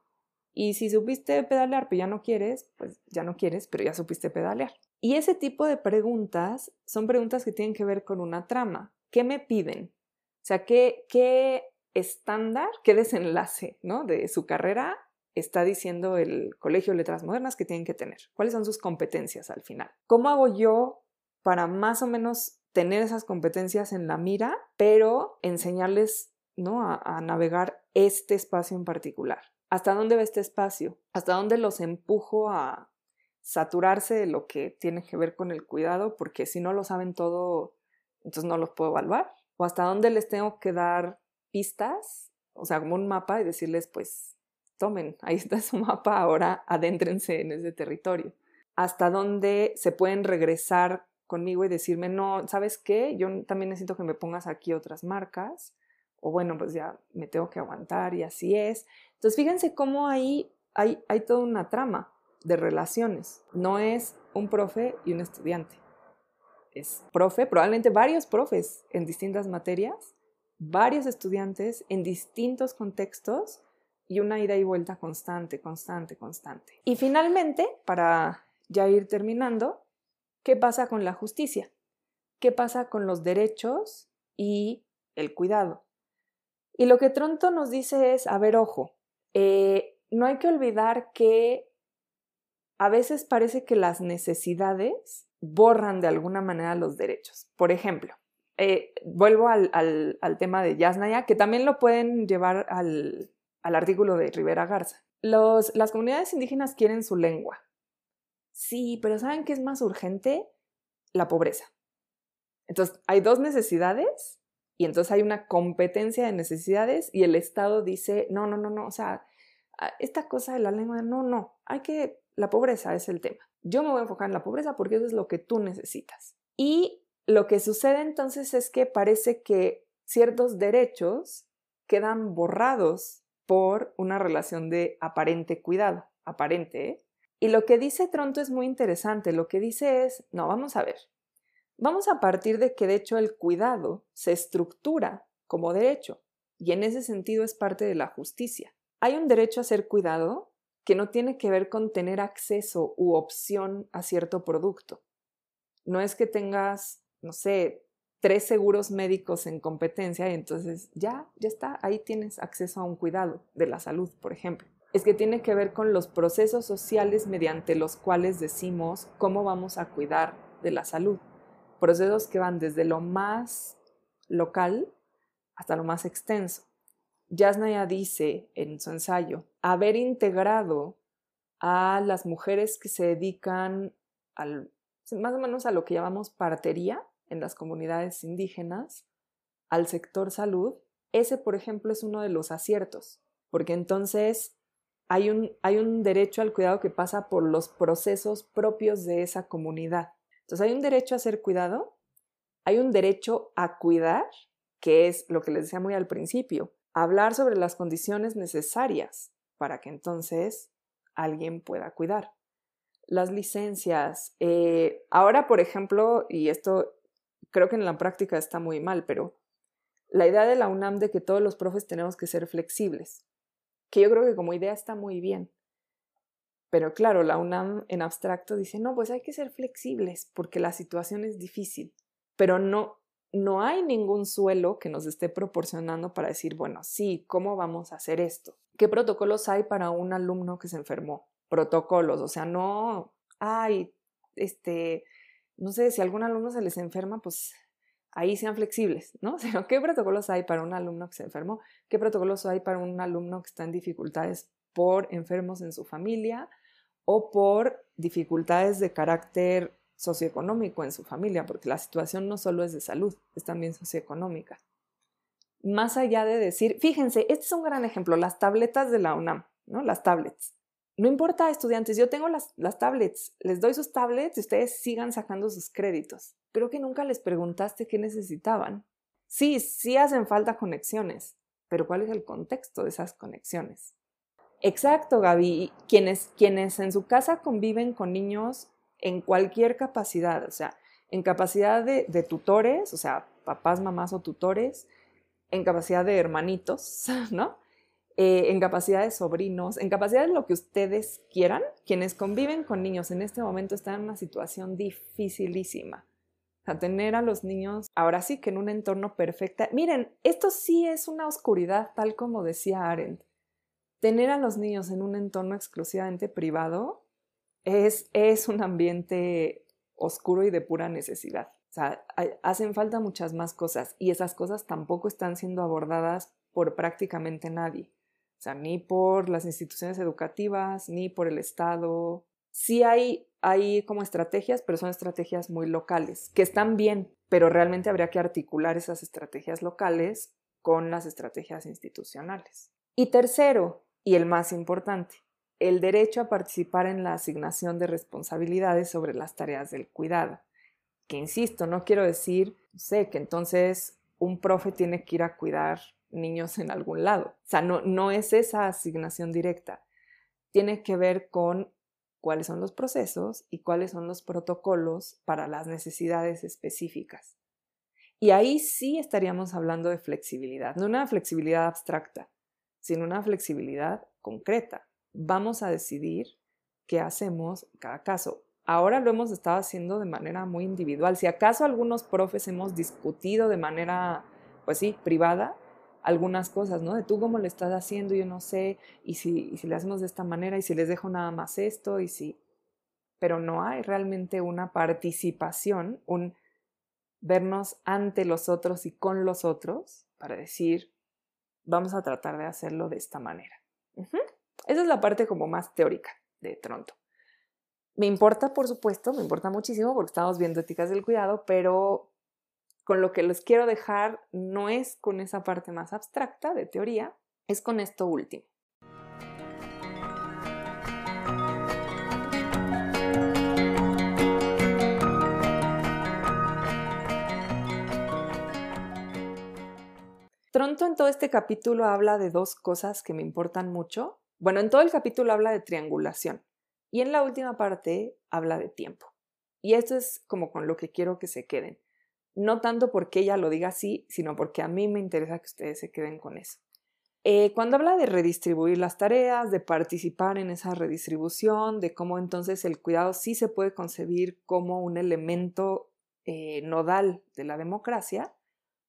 Y si supiste pedalear, pero ya no quieres, pues ya no quieres, pero ya supiste pedalear. Y ese tipo de preguntas son preguntas que tienen que ver con una trama. ¿Qué me piden? O sea, ¿qué, qué estándar, qué desenlace ¿no? de su carrera está diciendo el Colegio de Letras Modernas que tienen que tener? ¿Cuáles son sus competencias al final? ¿Cómo hago yo para más o menos tener esas competencias en la mira, pero enseñarles ¿no? a navegar este espacio en particular? ¿Hasta dónde va este espacio? ¿Hasta dónde los empujo a saturarse de lo que tiene que ver con el cuidado? Porque si no lo saben todo, entonces no los puedo evaluar. ¿O hasta dónde les tengo que dar pistas? O sea, como un mapa y decirles, pues, tomen, ahí está su mapa, ahora adéntrense en ese territorio. ¿Hasta dónde se pueden regresar conmigo y decirme, no, ¿sabes qué? Yo también necesito que me pongas aquí otras marcas o bueno, pues ya me tengo que aguantar y así es. Entonces, fíjense cómo ahí hay, hay toda una trama de relaciones. No es un profe y un estudiante. Es profe, probablemente varios profes en distintas materias, varios estudiantes en distintos contextos y una ida y vuelta constante, constante, constante. Y finalmente, para ya ir terminando, ¿qué pasa con la justicia? ¿Qué pasa con los derechos y el cuidado? Y lo que Tronto nos dice es, a ver, ojo, eh, no hay que olvidar que a veces parece que las necesidades borran de alguna manera los derechos. Por ejemplo, eh, vuelvo al, tema de Yasnaya, que también lo pueden llevar al, artículo de Rivera Garza. las comunidades indígenas quieren su lengua. Sí, pero ¿saben qué es más urgente? La pobreza. Entonces, hay dos necesidades y entonces hay una competencia de necesidades y el Estado dice, no, no, no, no, o sea, esta cosa de la lengua, no, no, hay que, la pobreza es el tema. Yo me voy a enfocar en la pobreza porque eso es lo que tú necesitas. Y lo que sucede entonces es que parece que ciertos derechos quedan borrados por una relación de aparente cuidado, aparente. ¿eh? Y lo que dice Tronto es muy interesante. Lo que dice es, no, vamos a ver, Vamos a partir de que de hecho el cuidado se estructura como derecho y en ese sentido es parte de la justicia. Hay un derecho a ser cuidado que no tiene que ver con tener acceso u opción a cierto producto. No es que tengas, no sé, tres seguros médicos en competencia y entonces ya, ya está, ahí tienes acceso a un cuidado de la salud, por ejemplo. Es que tiene que ver con los procesos sociales mediante los cuales decimos cómo vamos a cuidar de la salud procesos que van desde lo más local hasta lo más extenso. Yasnaya dice en su ensayo, haber integrado a las mujeres que se dedican al, más o menos a lo que llamamos partería en las comunidades indígenas, al sector salud, ese, por ejemplo, es uno de los aciertos, porque entonces hay un, hay un derecho al cuidado que pasa por los procesos propios de esa comunidad. Entonces hay un derecho a ser cuidado, hay un derecho a cuidar, que es lo que les decía muy al principio, hablar sobre las condiciones necesarias para que entonces alguien pueda cuidar. Las licencias. Eh, ahora, por ejemplo, y esto creo que en la práctica está muy mal, pero la idea de la UNAM de que todos los profes tenemos que ser flexibles, que yo creo que como idea está muy bien. Pero claro, la UNAM en abstracto dice, no, pues hay que ser flexibles porque la situación es difícil, pero no, no hay ningún suelo que nos esté proporcionando para decir, bueno, sí, ¿cómo vamos a hacer esto? ¿Qué protocolos hay para un alumno que se enfermó? Protocolos, o sea, no, ay, este, no sé, si algún alumno se les enferma, pues ahí sean flexibles, ¿no? ¿qué protocolos hay para un alumno que se enfermó? ¿Qué protocolos hay para un alumno que está en dificultades por enfermos en su familia o por dificultades de carácter socioeconómico en su familia? Porque la situación no solo es de salud, es también socioeconómica. Más allá de decir, fíjense, este es un gran ejemplo, las tabletas de la UNAM, ¿no? Las tablets. No importa, estudiantes, yo tengo las, las tablets, les doy sus tablets y ustedes sigan sacando sus créditos. Pero que nunca les preguntaste qué necesitaban. Sí, sí hacen falta conexiones, pero ¿cuál es el contexto de esas conexiones? Exacto, Gaby. Quienes, quienes en su casa conviven con niños en cualquier capacidad, o sea, en capacidad de, de tutores, o sea, papás, mamás o tutores, en capacidad de hermanitos, ¿no? Eh, en capacidad de sobrinos, en capacidad de lo que ustedes quieran, quienes conviven con niños en este momento están en una situación dificilísima. A tener a los niños, ahora sí que en un entorno perfecto. Miren, esto sí es una oscuridad, tal como decía Arendt. Tener a los niños en un entorno exclusivamente privado es, es un ambiente oscuro y de pura necesidad. O sea, hacen falta muchas más cosas y esas cosas tampoco están siendo abordadas por prácticamente nadie sea, ni por las instituciones educativas, ni por el Estado. Sí hay, hay como estrategias, pero son estrategias muy locales, que están bien, pero realmente habría que articular esas estrategias locales con las estrategias institucionales. Y tercero, y el más importante, el derecho a participar en la asignación de responsabilidades sobre las tareas del cuidado. Que insisto, no quiero decir, sé, que entonces un profe tiene que ir a cuidar niños en algún lado. O sea, no, no es esa asignación directa. Tiene que ver con cuáles son los procesos y cuáles son los protocolos para las necesidades específicas. Y ahí sí estaríamos hablando de flexibilidad, no una flexibilidad abstracta, sino una flexibilidad concreta. Vamos a decidir qué hacemos en cada caso. Ahora lo hemos estado haciendo de manera muy individual. Si acaso algunos profes hemos discutido de manera, pues sí, privada, algunas cosas, ¿no? De tú cómo le estás haciendo, yo no sé, y si, si le hacemos de esta manera, y si les dejo nada más esto, y si... Pero no hay realmente una participación, un vernos ante los otros y con los otros para decir, vamos a tratar de hacerlo de esta manera. Esa es la parte como más teórica de Tronto. Me importa, por supuesto, me importa muchísimo porque estamos viendo éticas del cuidado, pero con lo que les quiero dejar no es con esa parte más abstracta de teoría, es con esto último. Tronto en todo este capítulo habla de dos cosas que me importan mucho. Bueno, en todo el capítulo habla de triangulación y en la última parte habla de tiempo. Y esto es como con lo que quiero que se queden no tanto porque ella lo diga así, sino porque a mí me interesa que ustedes se queden con eso. Eh, cuando habla de redistribuir las tareas, de participar en esa redistribución, de cómo entonces el cuidado sí se puede concebir como un elemento eh, nodal de la democracia,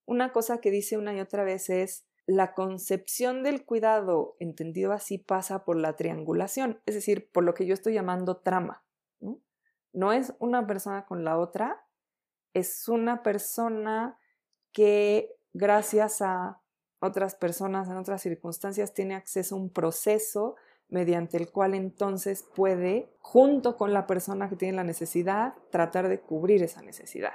una cosa que dice una y otra vez es la concepción del cuidado, entendido así, pasa por la triangulación, es decir, por lo que yo estoy llamando trama. no es una persona con la otra, es una persona que gracias a otras personas en otras circunstancias tiene acceso a un proceso mediante el cual entonces puede, junto con la persona que tiene la necesidad, tratar de cubrir esa necesidad.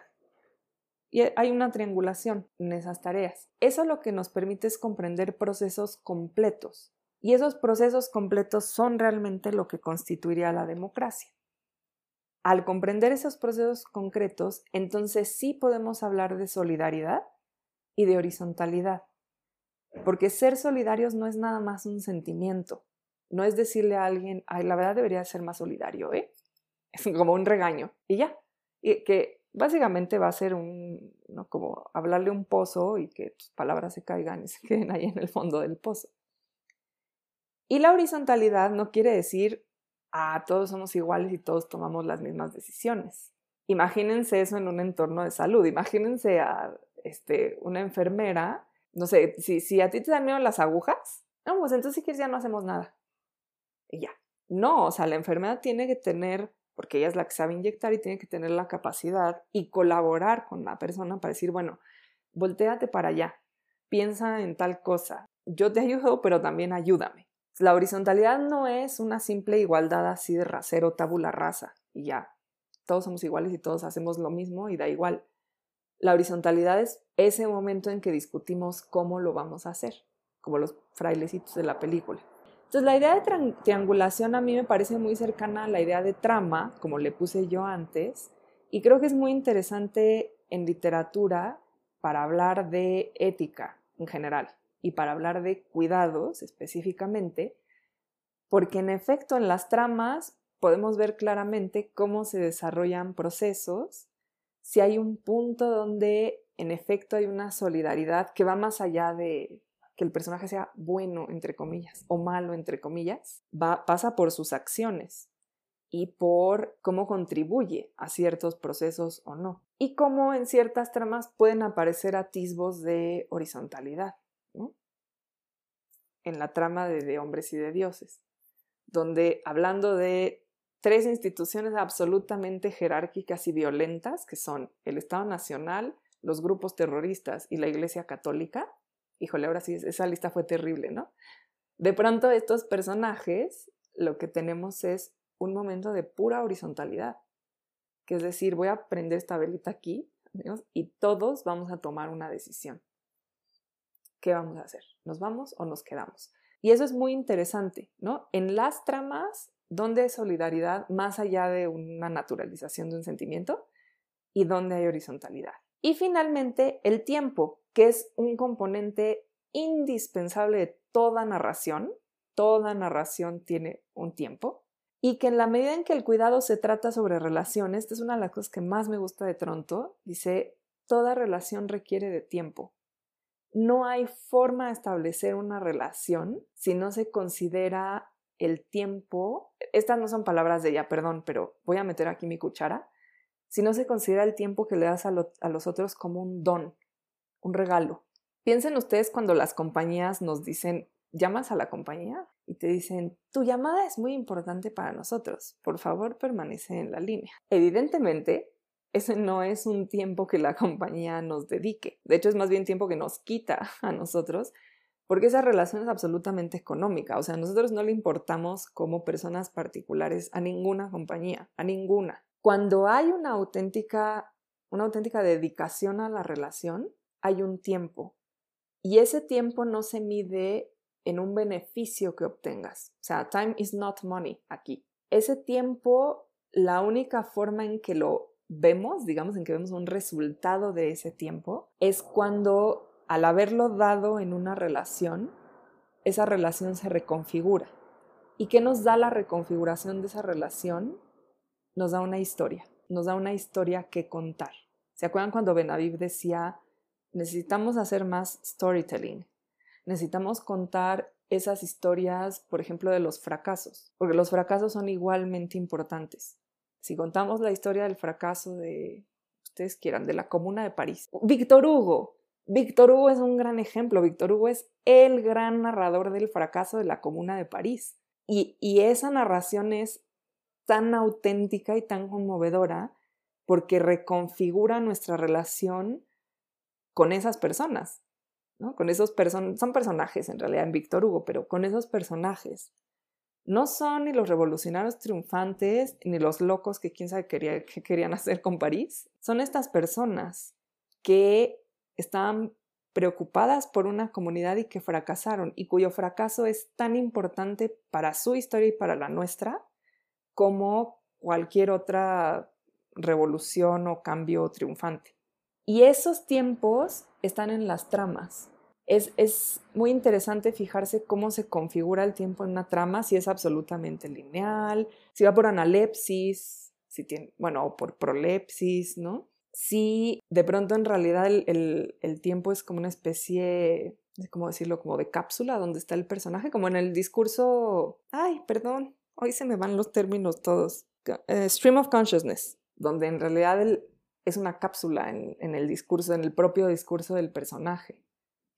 Y hay una triangulación en esas tareas. Eso lo que nos permite es comprender procesos completos. Y esos procesos completos son realmente lo que constituiría la democracia. Al comprender esos procesos concretos, entonces sí podemos hablar de solidaridad y de horizontalidad. Porque ser solidarios no es nada más un sentimiento. No es decirle a alguien, ay, la verdad debería ser más solidario, ¿eh? Como un regaño. Y ya. Que Básicamente va a ser un, ¿no? como hablarle un pozo y que tus palabras se caigan y se queden ahí en el fondo del pozo. Y la horizontalidad no quiere decir, ah, todos somos iguales y todos tomamos las mismas decisiones. Imagínense eso en un entorno de salud. Imagínense a este, una enfermera, no sé, si, si a ti te dan miedo las agujas, no, pues entonces si quieres ya no hacemos nada. Y ya. No, o sea, la enfermera tiene que tener porque ella es la que sabe inyectar y tiene que tener la capacidad y colaborar con la persona para decir, bueno, volteate para allá, piensa en tal cosa, yo te ayudo, pero también ayúdame. La horizontalidad no es una simple igualdad así de rasero, tabula rasa, y ya, todos somos iguales y todos hacemos lo mismo y da igual. La horizontalidad es ese momento en que discutimos cómo lo vamos a hacer, como los frailecitos de la película. Entonces, la idea de triangulación a mí me parece muy cercana a la idea de trama, como le puse yo antes, y creo que es muy interesante en literatura para hablar de ética en general y para hablar de cuidados específicamente, porque en efecto en las tramas podemos ver claramente cómo se desarrollan procesos, si hay un punto donde en efecto hay una solidaridad que va más allá de que el personaje sea bueno, entre comillas, o malo, entre comillas, va, pasa por sus acciones y por cómo contribuye a ciertos procesos o no. Y cómo en ciertas tramas pueden aparecer atisbos de horizontalidad, En la trama de, hombres y de dioses, donde hablando de tres instituciones absolutamente jerárquicas y violentas, que son el Estado Nacional, los grupos terroristas y la Iglesia Católica, híjole, ahora sí, esa lista fue terrible, ¿no? De pronto estos personajes, lo que tenemos es un momento de pura horizontalidad, que es decir, voy a prender esta velita aquí y todos vamos a tomar una decisión. ¿Qué vamos a hacer? ¿Nos vamos o nos quedamos? Y eso es muy interesante, ¿no? En las tramas, ¿dónde hay solidaridad más allá de una naturalización de un sentimiento? ¿Y dónde hay horizontalidad? Y finalmente, el tiempo, que es un componente indispensable de toda narración. Toda narración tiene un tiempo. Y que en la medida en que el cuidado se trata sobre relaciones, esta es una de las cosas que más me gusta de Tronto, dice, toda relación requiere de tiempo. No hay forma de establecer una relación si no se considera el tiempo, estas no son palabras de ella, perdón, pero voy a meter aquí mi cuchara, si no se considera el tiempo que le das a, los otros como un don, un regalo. Piensen ustedes cuando las compañías nos dicen, llamas a la compañía y te dicen, tu llamada es muy importante para nosotros, por favor permanece en la línea. Evidentemente, ese no es un tiempo que la compañía nos dedique, de hecho es más bien tiempo que nos quita a nosotros, porque esa relación es absolutamente económica, o sea, nosotros no le importamos como personas particulares a ninguna compañía, a ninguna. Cuando hay una auténtica, una auténtica dedicación a la relación, hay un tiempo. Y ese tiempo no se mide en un beneficio que obtengas. O sea, time is not money aquí. Ese tiempo, la única forma en que lo vemos, digamos, en que vemos un resultado de ese tiempo, es cuando al haberlo dado en una relación, esa relación se reconfigura. ¿Y qué nos da la reconfiguración de esa relación? nos da una historia, nos da una historia que contar. ¿Se acuerdan cuando Benaviv decía, necesitamos hacer más storytelling? Necesitamos contar esas historias, por ejemplo, de los fracasos, porque los fracasos son igualmente importantes. Si contamos la historia del fracaso de, ustedes quieran, de la Comuna de París. Víctor Hugo. Víctor Hugo es un gran ejemplo. Víctor Hugo es el gran narrador del fracaso de la Comuna de París. Y, esa narración es tan auténtica y tan conmovedora porque reconfigura nuestra relación con esas personas, ¿no? Con esos person son personajes en realidad en Víctor Hugo, pero con esos personajes. No son ni los revolucionarios triunfantes ni los locos que quién sabe quería, que querían hacer con París. Son estas personas que estaban preocupadas por una comunidad y que fracasaron y cuyo fracaso es tan importante para su historia y para la nuestra como cualquier otra revolución o cambio triunfante. Y esos tiempos están en las tramas. Es, muy interesante fijarse cómo se configura el tiempo en una trama, si es absolutamente lineal, si va por analepsis, si tiene, bueno, o por prolepsis, ¿no? si de pronto en realidad el, el tiempo es como una especie, ¿cómo decirlo? Como de cápsula donde está el personaje, como en el discurso, ay, perdón, hoy se me van los términos todos, eh, stream of consciousness, donde en realidad es una cápsula en, el discurso, en el propio discurso del personaje.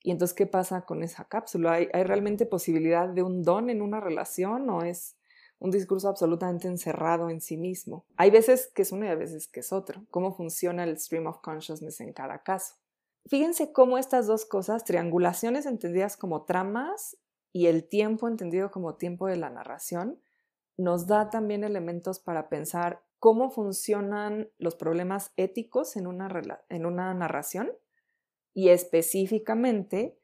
Y entonces, ¿qué pasa con esa cápsula? ¿Hay, ¿Hay, realmente posibilidad de un don en una relación o es un discurso absolutamente encerrado en sí mismo? Hay veces que es uno y hay veces que es otro. ¿Cómo funciona el stream of consciousness en cada caso? Fíjense cómo estas dos cosas, triangulaciones entendidas como tramas y el tiempo entendido como tiempo de la narración, nos da también elementos para pensar cómo funcionan los problemas éticos en una, en una narración y específicamente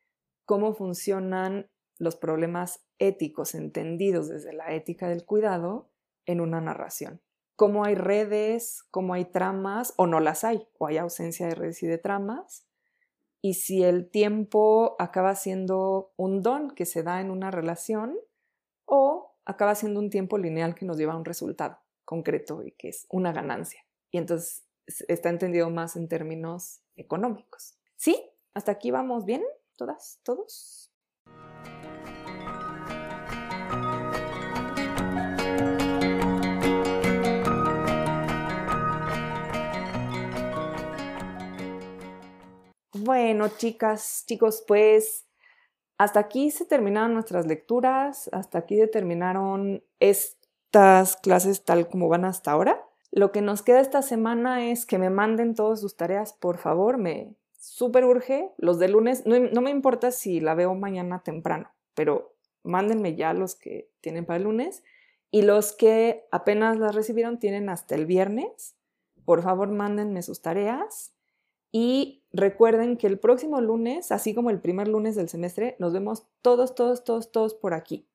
cómo funcionan los problemas éticos entendidos desde la ética del cuidado en una narración. Cómo hay redes, cómo hay tramas o no las hay, o hay ausencia de redes y de tramas. Y si el tiempo acaba siendo un don que se da en una relación o acaba siendo un tiempo lineal que nos lleva a un resultado concreto y que es una ganancia. Y entonces está entendido más en términos económicos. ¿Sí? ¿Hasta aquí vamos bien? ¿Todas? ¿Todos? Bueno, chicas, chicos, pues hasta aquí se terminaron nuestras lecturas, hasta aquí se terminaron estas clases tal como van hasta ahora. Lo que nos queda esta semana es que me manden todas sus tareas, por favor, me súper urge. Los de lunes, no, no, me importa si la veo mañana temprano, pero mándenme ya los que tienen para el lunes. Y los que apenas las recibieron tienen hasta el viernes. Por favor, mándenme sus tareas. Y recuerden que el próximo lunes, así como el primer lunes del semestre, nos vemos todos, todos, todos, todos por aquí.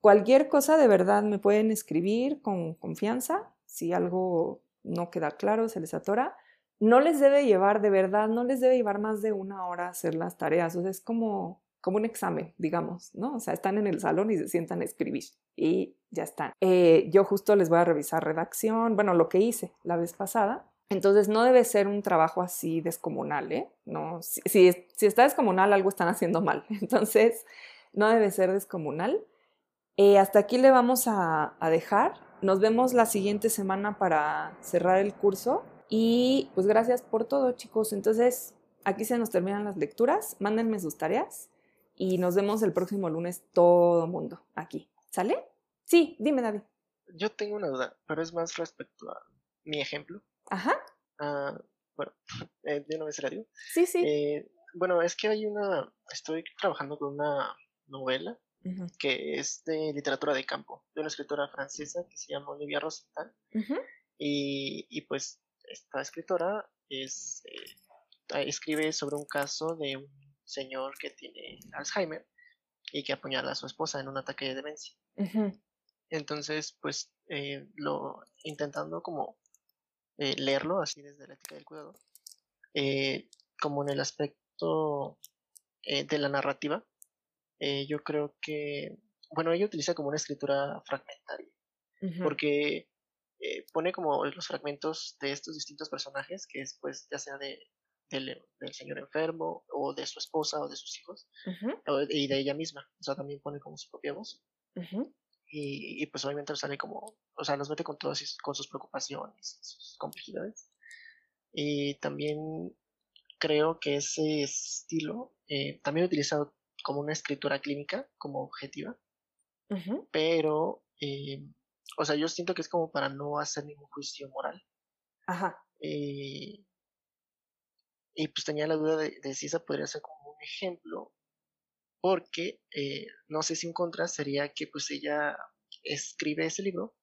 Cualquier cosa de verdad me pueden escribir con confianza. Si algo no queda claro, se les atora. No les debe llevar, de verdad, no les debe llevar más de una hora hacer las tareas. O sea, es como, como un examen, digamos, ¿no? O sea, están en el salón y se sientan a escribir y ya están. Eh, yo justo les voy a revisar redacción, bueno, lo que hice la vez pasada entonces no debe ser un trabajo así descomunal, ¿eh? No, si, si, está descomunal, algo están haciendo mal. Entonces no debe ser descomunal. Eh, hasta aquí le vamos a, a dejar. Nos vemos la siguiente semana para cerrar el curso. Y pues gracias por todo, chicos. Entonces aquí se nos terminan las lecturas. Mándenme sus tareas y nos vemos el próximo lunes todo mundo aquí. ¿Sale? Sí, dime, David. Yo tengo una duda, pero es más respecto a mi ejemplo. Ajá. Ah, bueno, eh, de una vez la Sí, sí. Eh, bueno, es que hay una, estoy trabajando con una novela que es de literatura de campo, de una escritora francesa que se llama Olivia Rosenthal. y, y, pues esta escritora es, eh, escribe sobre un caso de un señor que tiene Alzheimer y que apuñala a su esposa en un ataque de demencia. Entonces, pues, lo intentando como eh, leerlo así desde la ética del cuidado, eh, como en el aspecto eh, de la narrativa, yo creo que, bueno, ella utiliza como una escritura fragmentaria, porque pone como los fragmentos de estos distintos personajes, que es pues ya sea de, del, señor enfermo, o de su esposa, o de sus hijos, y de ella misma, o sea, también pone como su propia voz. Y, pues obviamente sale como, o sea, los mete con todas con sus preocupaciones, sus complejidades. Y también creo que ese estilo eh, también utilizado como una escritura clínica, como objetiva, pero, eh, o sea, yo siento que es como para no hacer ningún juicio moral. Ajá. Eh, y pues tenía la duda de, de, si esa podría ser como un ejemplo porque eh, no sé si un contra sería que pues ella escribe ese libro,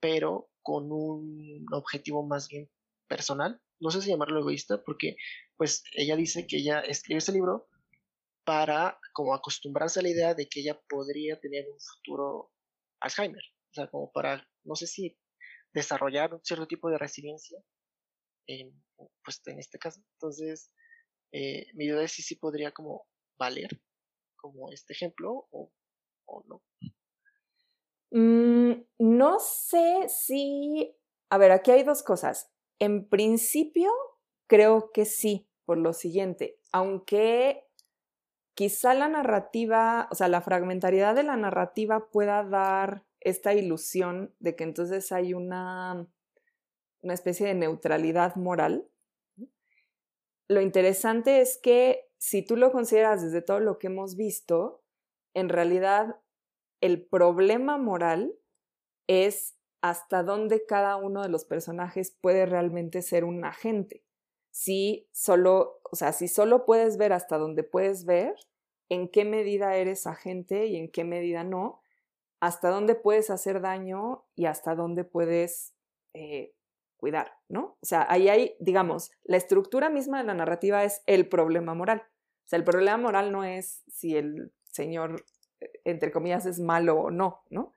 pero con un objetivo más bien personal, no sé si llamarlo egoísta, porque pues ella dice que ella escribe ese libro para como acostumbrarse a la idea de que ella podría tener un futuro Alzheimer, sea, como para, no sé si desarrollar un cierto tipo de resiliencia, en, pues en este caso. Entonces, eh, mi duda es si sí podría como valer como este ejemplo o, no? Mm, no sé si... A ver, aquí hay dos cosas. En principio, creo que sí, por lo siguiente, aunque quizá la narrativa, o sea, la fragmentariedad de la narrativa pueda dar esta ilusión de que entonces hay una, una especie de neutralidad moral. Lo interesante es que si tú lo consideras desde todo lo que hemos visto, en realidad el problema moral es hasta dónde cada uno de los personajes puede realmente ser un agente. Si solo, o sea, si solo puedes ver hasta donde puedes ver, en qué medida eres agente y en qué medida no, hasta dónde puedes hacer daño y hasta dónde puedes eh, cuidar, ¿no? O sea, ahí hay, digamos, la estructura misma de la narrativa es el problema moral. O sea, el problema moral no es si el señor, eh, entre comillas, es malo o no, ¿no?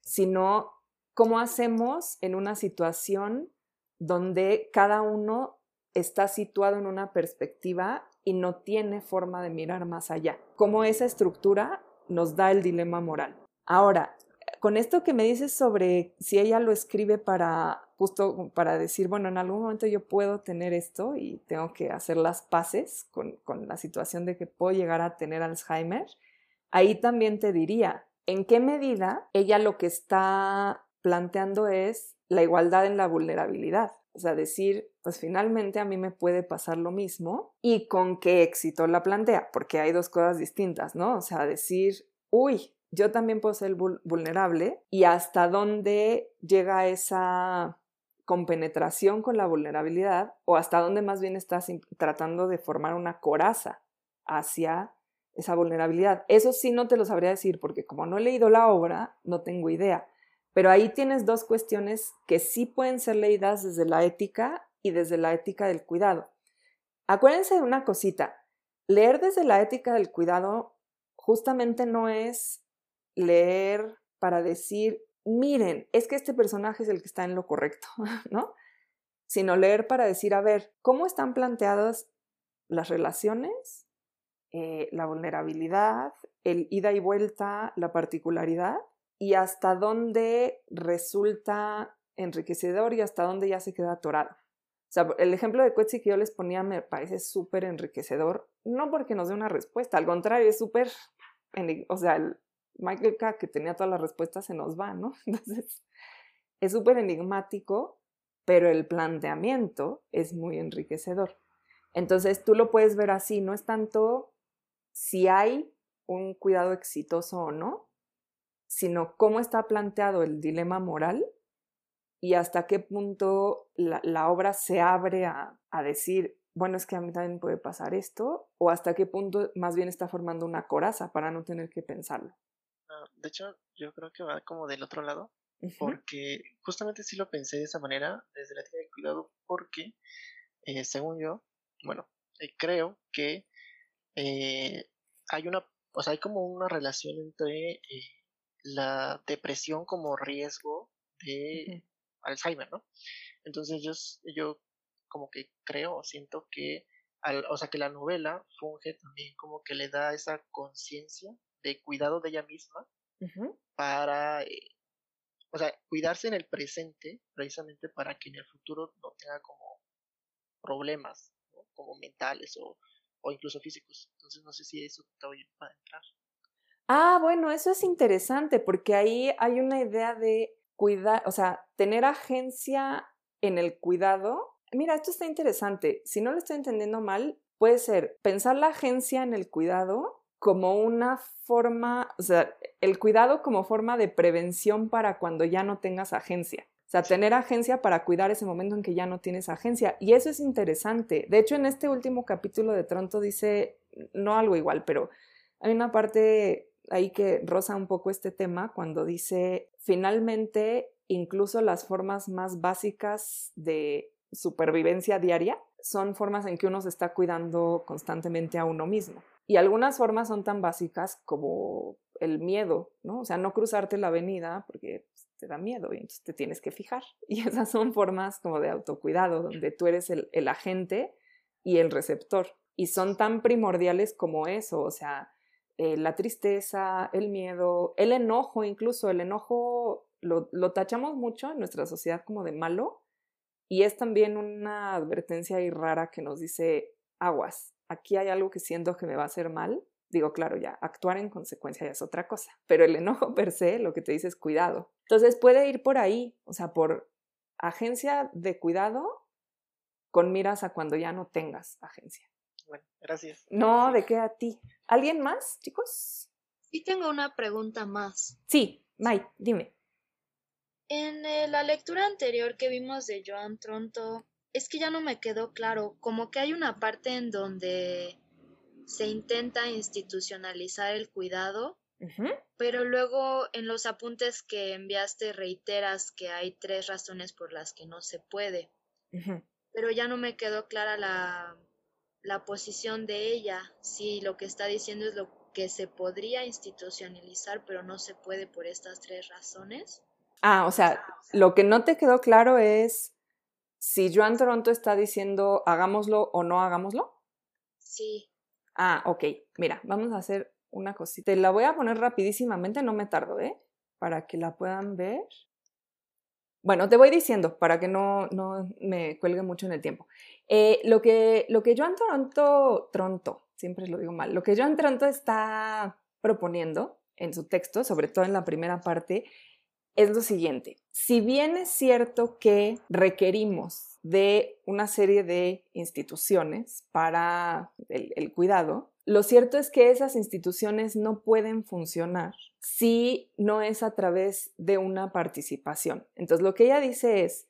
Sino cómo hacemos en una situación donde cada uno está situado en una perspectiva y no tiene forma de mirar más allá. Cómo esa estructura nos da el dilema moral. Ahora, con esto que me dices sobre si ella lo escribe para justo para decir, bueno, en algún momento yo puedo tener esto y tengo que hacer las paces con, la situación de que puedo llegar a tener Alzheimer, ahí también te diría, ¿en qué medida ella lo que está planteando es la igualdad en la vulnerabilidad? O sea, decir, pues finalmente a mí me puede pasar lo mismo y con qué éxito la plantea, porque hay dos cosas distintas, ¿no? O sea, decir, uy, yo también puedo ser vulnerable y hasta dónde llega esa compenetración con la vulnerabilidad o hasta dónde más bien estás tratando de formar una coraza hacia esa vulnerabilidad. Eso sí no te lo sabría decir porque como no he leído la obra, no tengo idea. Pero ahí tienes dos cuestiones que sí pueden ser leídas desde la ética y desde la ética del cuidado. Acuérdense de una cosita, leer desde la ética del cuidado justamente no es leer para decir, miren, es que este personaje es el que está en lo correcto, ¿no? Sino leer para decir, a ver, ¿cómo están planteadas las relaciones, eh, la vulnerabilidad, el ida y vuelta, la particularidad? y hasta dónde resulta enriquecedor y hasta dónde ya se queda atorado. O sea, el ejemplo de Quetzi que yo les ponía me parece súper enriquecedor, no porque nos dé una respuesta, al contrario, es súper, o sea, Michael K., que tenía todas las respuestas, se nos va, ¿no? Entonces, es súper enigmático, pero el planteamiento es muy enriquecedor. Entonces, tú lo puedes ver así, no es tanto si hay un cuidado exitoso o no, sino cómo está planteado el dilema moral y hasta qué punto la, obra se abre a, decir, bueno, es que a mí también puede pasar esto, o hasta qué punto más bien está formando una coraza para no tener que pensarlo. Ah, de hecho, yo creo que va como del otro lado, porque justamente sí lo pensé de esa manera, desde la teoría de cuidado, porque eh, según yo, bueno, eh, creo que eh, hay una, o sea, hay como una relación entre la depresión como riesgo de Alzheimer, ¿no? Entonces yo, yo como que creo o siento que, o sea, que la novela funge también como que le da esa conciencia de cuidado de ella misma para, eh, o sea, cuidarse en el presente precisamente para que en el futuro no tenga como problemas, como mentales o, o incluso físicos. Entonces no sé si eso todavía va a entrar. Ah, bueno, eso es interesante porque ahí hay una idea de cuidar, o sea, tener agencia en el cuidado. Mira, esto está interesante. Si no lo estoy entendiendo mal, puede ser pensar la agencia en el cuidado como una forma, o sea, el cuidado como forma de prevención para cuando ya no tengas agencia. O sea, tener agencia para cuidar ese momento en que ya no tienes agencia. Y eso es interesante. De hecho, en este último capítulo de Tronto dice, no algo igual, pero hay una parte ahí que roza un poco este tema cuando dice, finalmente, incluso las formas más básicas de supervivencia diaria son formas en que uno se está cuidando constantemente a uno mismo. Y algunas formas son tan básicas como el miedo, ¿no? O sea, no cruzarte la avenida porque pues, te da miedo y entonces te tienes que fijar. Y esas son formas como de autocuidado, donde tú eres el, agente y el receptor. Y son tan primordiales como eso, o sea, eh, la tristeza, el miedo, el enojo incluso. El enojo lo, tachamos mucho en nuestra sociedad como de malo Y es también una advertencia ahí rara que nos dice, aguas, aquí hay algo que siento que me va a hacer mal. Digo, claro, ya, actuar en consecuencia ya es otra cosa, pero el enojo per se lo que te dice es cuidado. Entonces puede ir por ahí, o sea, por agencia de cuidado con miras a cuando ya no tengas agencia. Bueno, gracias. No, ¿de qué a ti? ¿Alguien más, chicos? Sí, tengo una pregunta más. Sí, Mike, dime. En eh, la lectura anterior que vimos de Joan Tronto, es que ya no me quedó claro, como que hay una parte en donde se intenta institucionalizar el cuidado, pero luego en los apuntes que enviaste reiteras que hay tres razones por las que no se puede. Pero ya no me quedó clara la, la posición de ella, si lo que está diciendo es lo que se podría institucionalizar, pero no se puede por estas tres razones. Ah, o sea, lo que no te quedó claro es si Joan Toronto está diciendo hagámoslo o no hagámoslo. Sí. Ah, ok. Mira, vamos a hacer una cosita. Te la voy a poner rapidísimamente, no me tardo, ¿eh? Para que la puedan ver. Bueno, te voy diciendo para que no, no me cuelgue mucho en el tiempo. Eh, lo, que, lo que Joan Toronto, Tronto, siempre lo digo mal, lo que Joan Toronto está proponiendo en su texto, sobre todo en la primera parte, es lo siguiente. Si bien es cierto que requerimos de una serie de instituciones para el, cuidado, lo cierto es que esas instituciones no pueden funcionar si no es a través de una participación. Entonces, lo que ella dice es,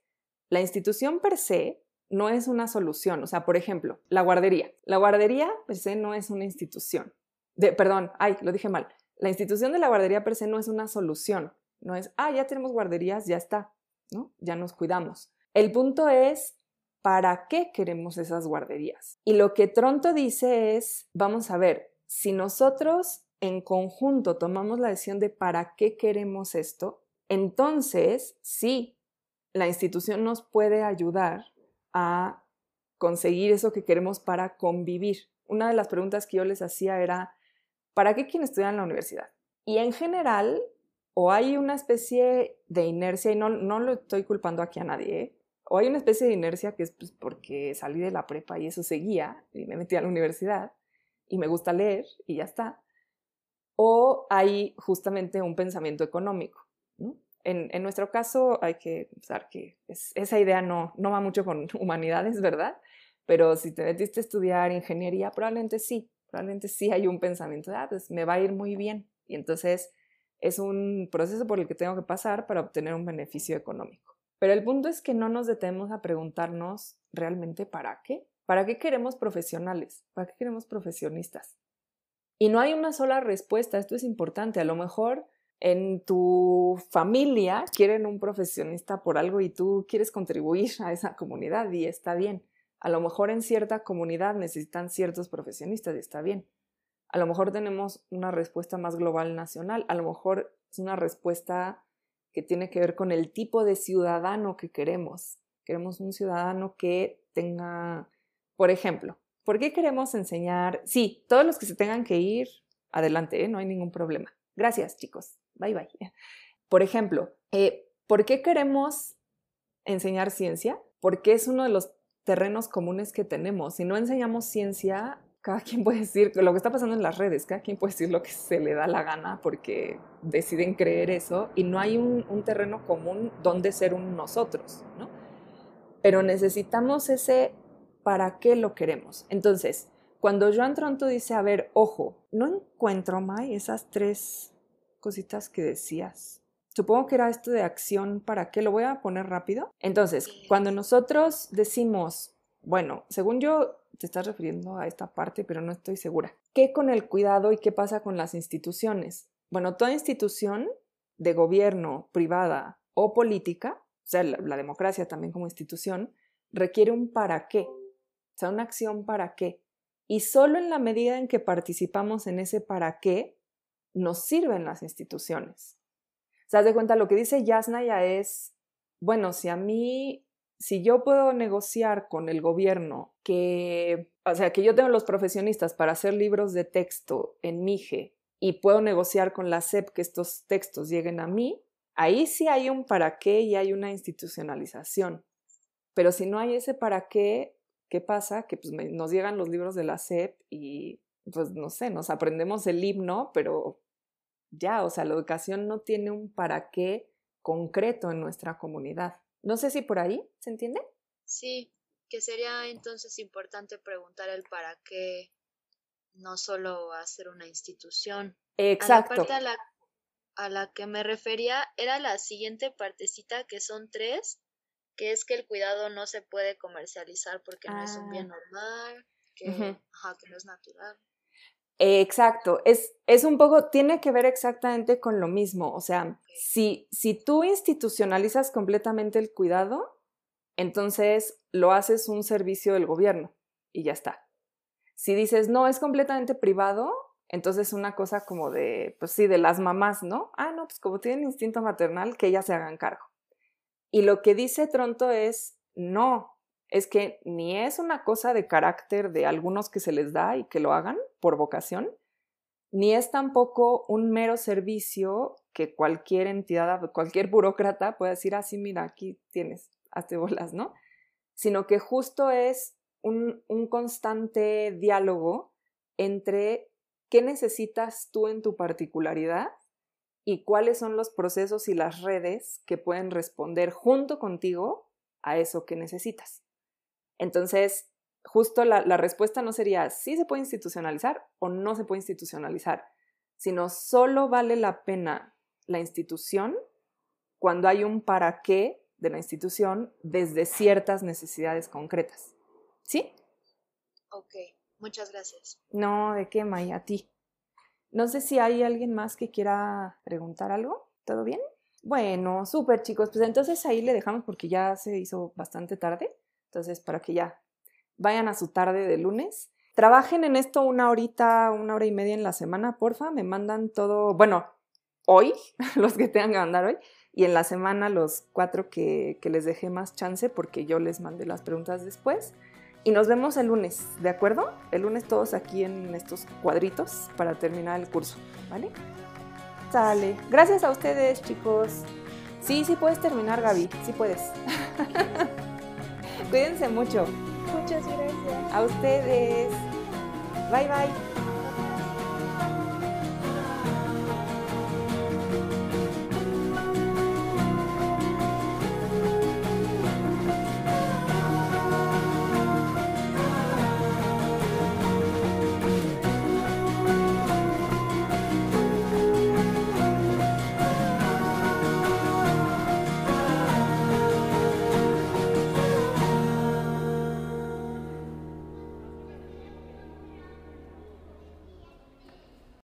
la institución per se no es una solución. O sea, por ejemplo, la guardería. La guardería per se no es una institución. De, perdón, ay, lo dije mal. La institución de la guardería per se no es una solución. No es, ah, ya tenemos guarderías, ya está, ¿no? Ya nos cuidamos. El punto es, ¿para qué queremos esas guarderías? Y lo que Tronto dice es, vamos a ver, si nosotros en conjunto tomamos la decisión de para qué queremos esto, entonces sí, la institución nos puede ayudar a conseguir eso que queremos para convivir. Una de las preguntas que yo les hacía era, ¿para qué quieren estudiar en la universidad? Y en general, o hay una especie de inercia, y no, no lo estoy culpando aquí a nadie, ¿eh? o hay una especie de inercia que es pues, porque salí de la prepa y eso seguía, y me metí a la universidad, y me gusta leer, y ya está, o hay justamente un pensamiento económico. En, nuestro caso hay que pensar que esa idea no, no va mucho con humanidades, ¿verdad? Pero si te metiste a estudiar ingeniería, probablemente sí, probablemente sí hay un pensamiento de, ah, pues me va a ir muy bien. Y entonces es un proceso por el que tengo que pasar para obtener un beneficio económico. Pero el punto es que no nos detenemos a preguntarnos realmente para qué. ¿Para qué queremos profesionales? ¿Para qué queremos profesionistas? Y no hay una sola respuesta, esto es importante. A lo mejor en tu familia quieren un profesionista por algo y tú quieres contribuir a esa comunidad y está bien. A lo mejor en cierta comunidad necesitan ciertos profesionistas y está bien. A lo mejor tenemos una respuesta más global nacional, a lo mejor es una respuesta que tiene que ver con el tipo de ciudadano que queremos. Queremos un ciudadano que tenga, por ejemplo, ¿por qué queremos enseñar? Sí, todos los que se tengan que ir, adelante, ¿eh? no hay ningún problema. Gracias, chicos. Bye, bye. Por ejemplo, eh, ¿por qué queremos enseñar ciencia? Porque es uno de los terrenos comunes que tenemos. Si no enseñamos ciencia, cada quien puede decir lo que está pasando en las redes, cada quien puede decir lo que se le da la gana porque deciden creer eso y no hay un, terreno común donde ser un nosotros, ¿no? Pero necesitamos ese para qué lo queremos. Entonces, cuando Joan Tronto dice, a ver, ojo, no encuentro, Mai, esas tres cositas que decías. Supongo que era esto de acción para qué, lo voy a poner rápido. Entonces, cuando nosotros decimos, bueno, según yo, te estás refiriendo a esta parte, pero no estoy segura. ¿Qué con el cuidado y qué pasa con las instituciones? Bueno, toda institución de gobierno, privada o política, o sea, la, democracia también como institución, requiere un para qué, o sea, una acción para qué. Y solo en la medida en que participamos en ese para qué, nos sirven las instituciones. ¿Se das de cuenta? Lo que dice Yasnaya es, bueno, si a mí si yo puedo negociar con el gobierno que, o sea, que yo tengo los profesionistas para hacer libros de texto en MIGE y puedo negociar con la SEP que estos textos lleguen a mí, ahí sí hay un para qué y hay una institucionalización. Pero si no hay ese para qué, ¿qué pasa? Que pues, nos llegan los libros de la SEP y pues no sé, nos aprendemos el himno, pero ya, o sea, la educación no tiene un para qué concreto en nuestra comunidad. No sé si por ahí, ¿se entiende? Sí, que sería entonces importante preguntar el para qué, no solo hacer una institución. Exacto. A la parte a la, a la que me refería era la siguiente partecita, que son tres, que es que el cuidado no se puede comercializar porque no es un bien ah. normal, que, que no es natural. Exacto, es, es, un poco, tiene que ver exactamente con lo mismo. O sea, si, si tú institucionalizas completamente el cuidado, entonces lo haces un servicio del gobierno y ya está. Si dices, no, es completamente privado, entonces una cosa como de, pues sí, de las mamás, ¿no? Ah, no, pues como tienen instinto maternal, que ellas se hagan cargo. Y lo que dice Tronto es, no, es que ni es una cosa de carácter de algunos que se les da y que lo hagan por vocación, ni es tampoco un mero servicio que cualquier entidad, cualquier burócrata pueda decir, ah, sí, mira, aquí tienes, hazte bolas, ¿no? Sino que justo es un constante diálogo entre qué necesitas tú en tu particularidad y cuáles son los procesos y las redes que pueden responder junto contigo a eso que necesitas. Entonces, justo la, respuesta no sería sí se puede institucionalizar o no se puede institucionalizar, sino solo vale la pena la institución cuando hay un para qué de la institución desde ciertas necesidades concretas. ¿Sí? Ok, muchas gracias. No, ¿de qué, Maya? A ti. No sé si hay alguien más que quiera preguntar algo. ¿Todo bien? Bueno, súper chicos. Pues entonces ahí le dejamos porque ya se hizo bastante tarde. Entonces, para que ya vayan a su tarde de lunes. Trabajen en esto una horita, una hora y media en la semana, porfa. Me mandan todo, bueno, hoy, los que tengan que mandar hoy, y en la semana los cuatro que, que les dejé más chance porque yo les mandé las preguntas después. Y nos vemos el lunes, ¿de acuerdo? El lunes todos aquí en estos cuadritos para terminar el curso, ¿vale? Sale. Gracias a ustedes, chicos. Sí, sí puedes terminar, Gaby. Sí puedes. Cuídense mucho. Muchas gracias. A ustedes. Bye bye.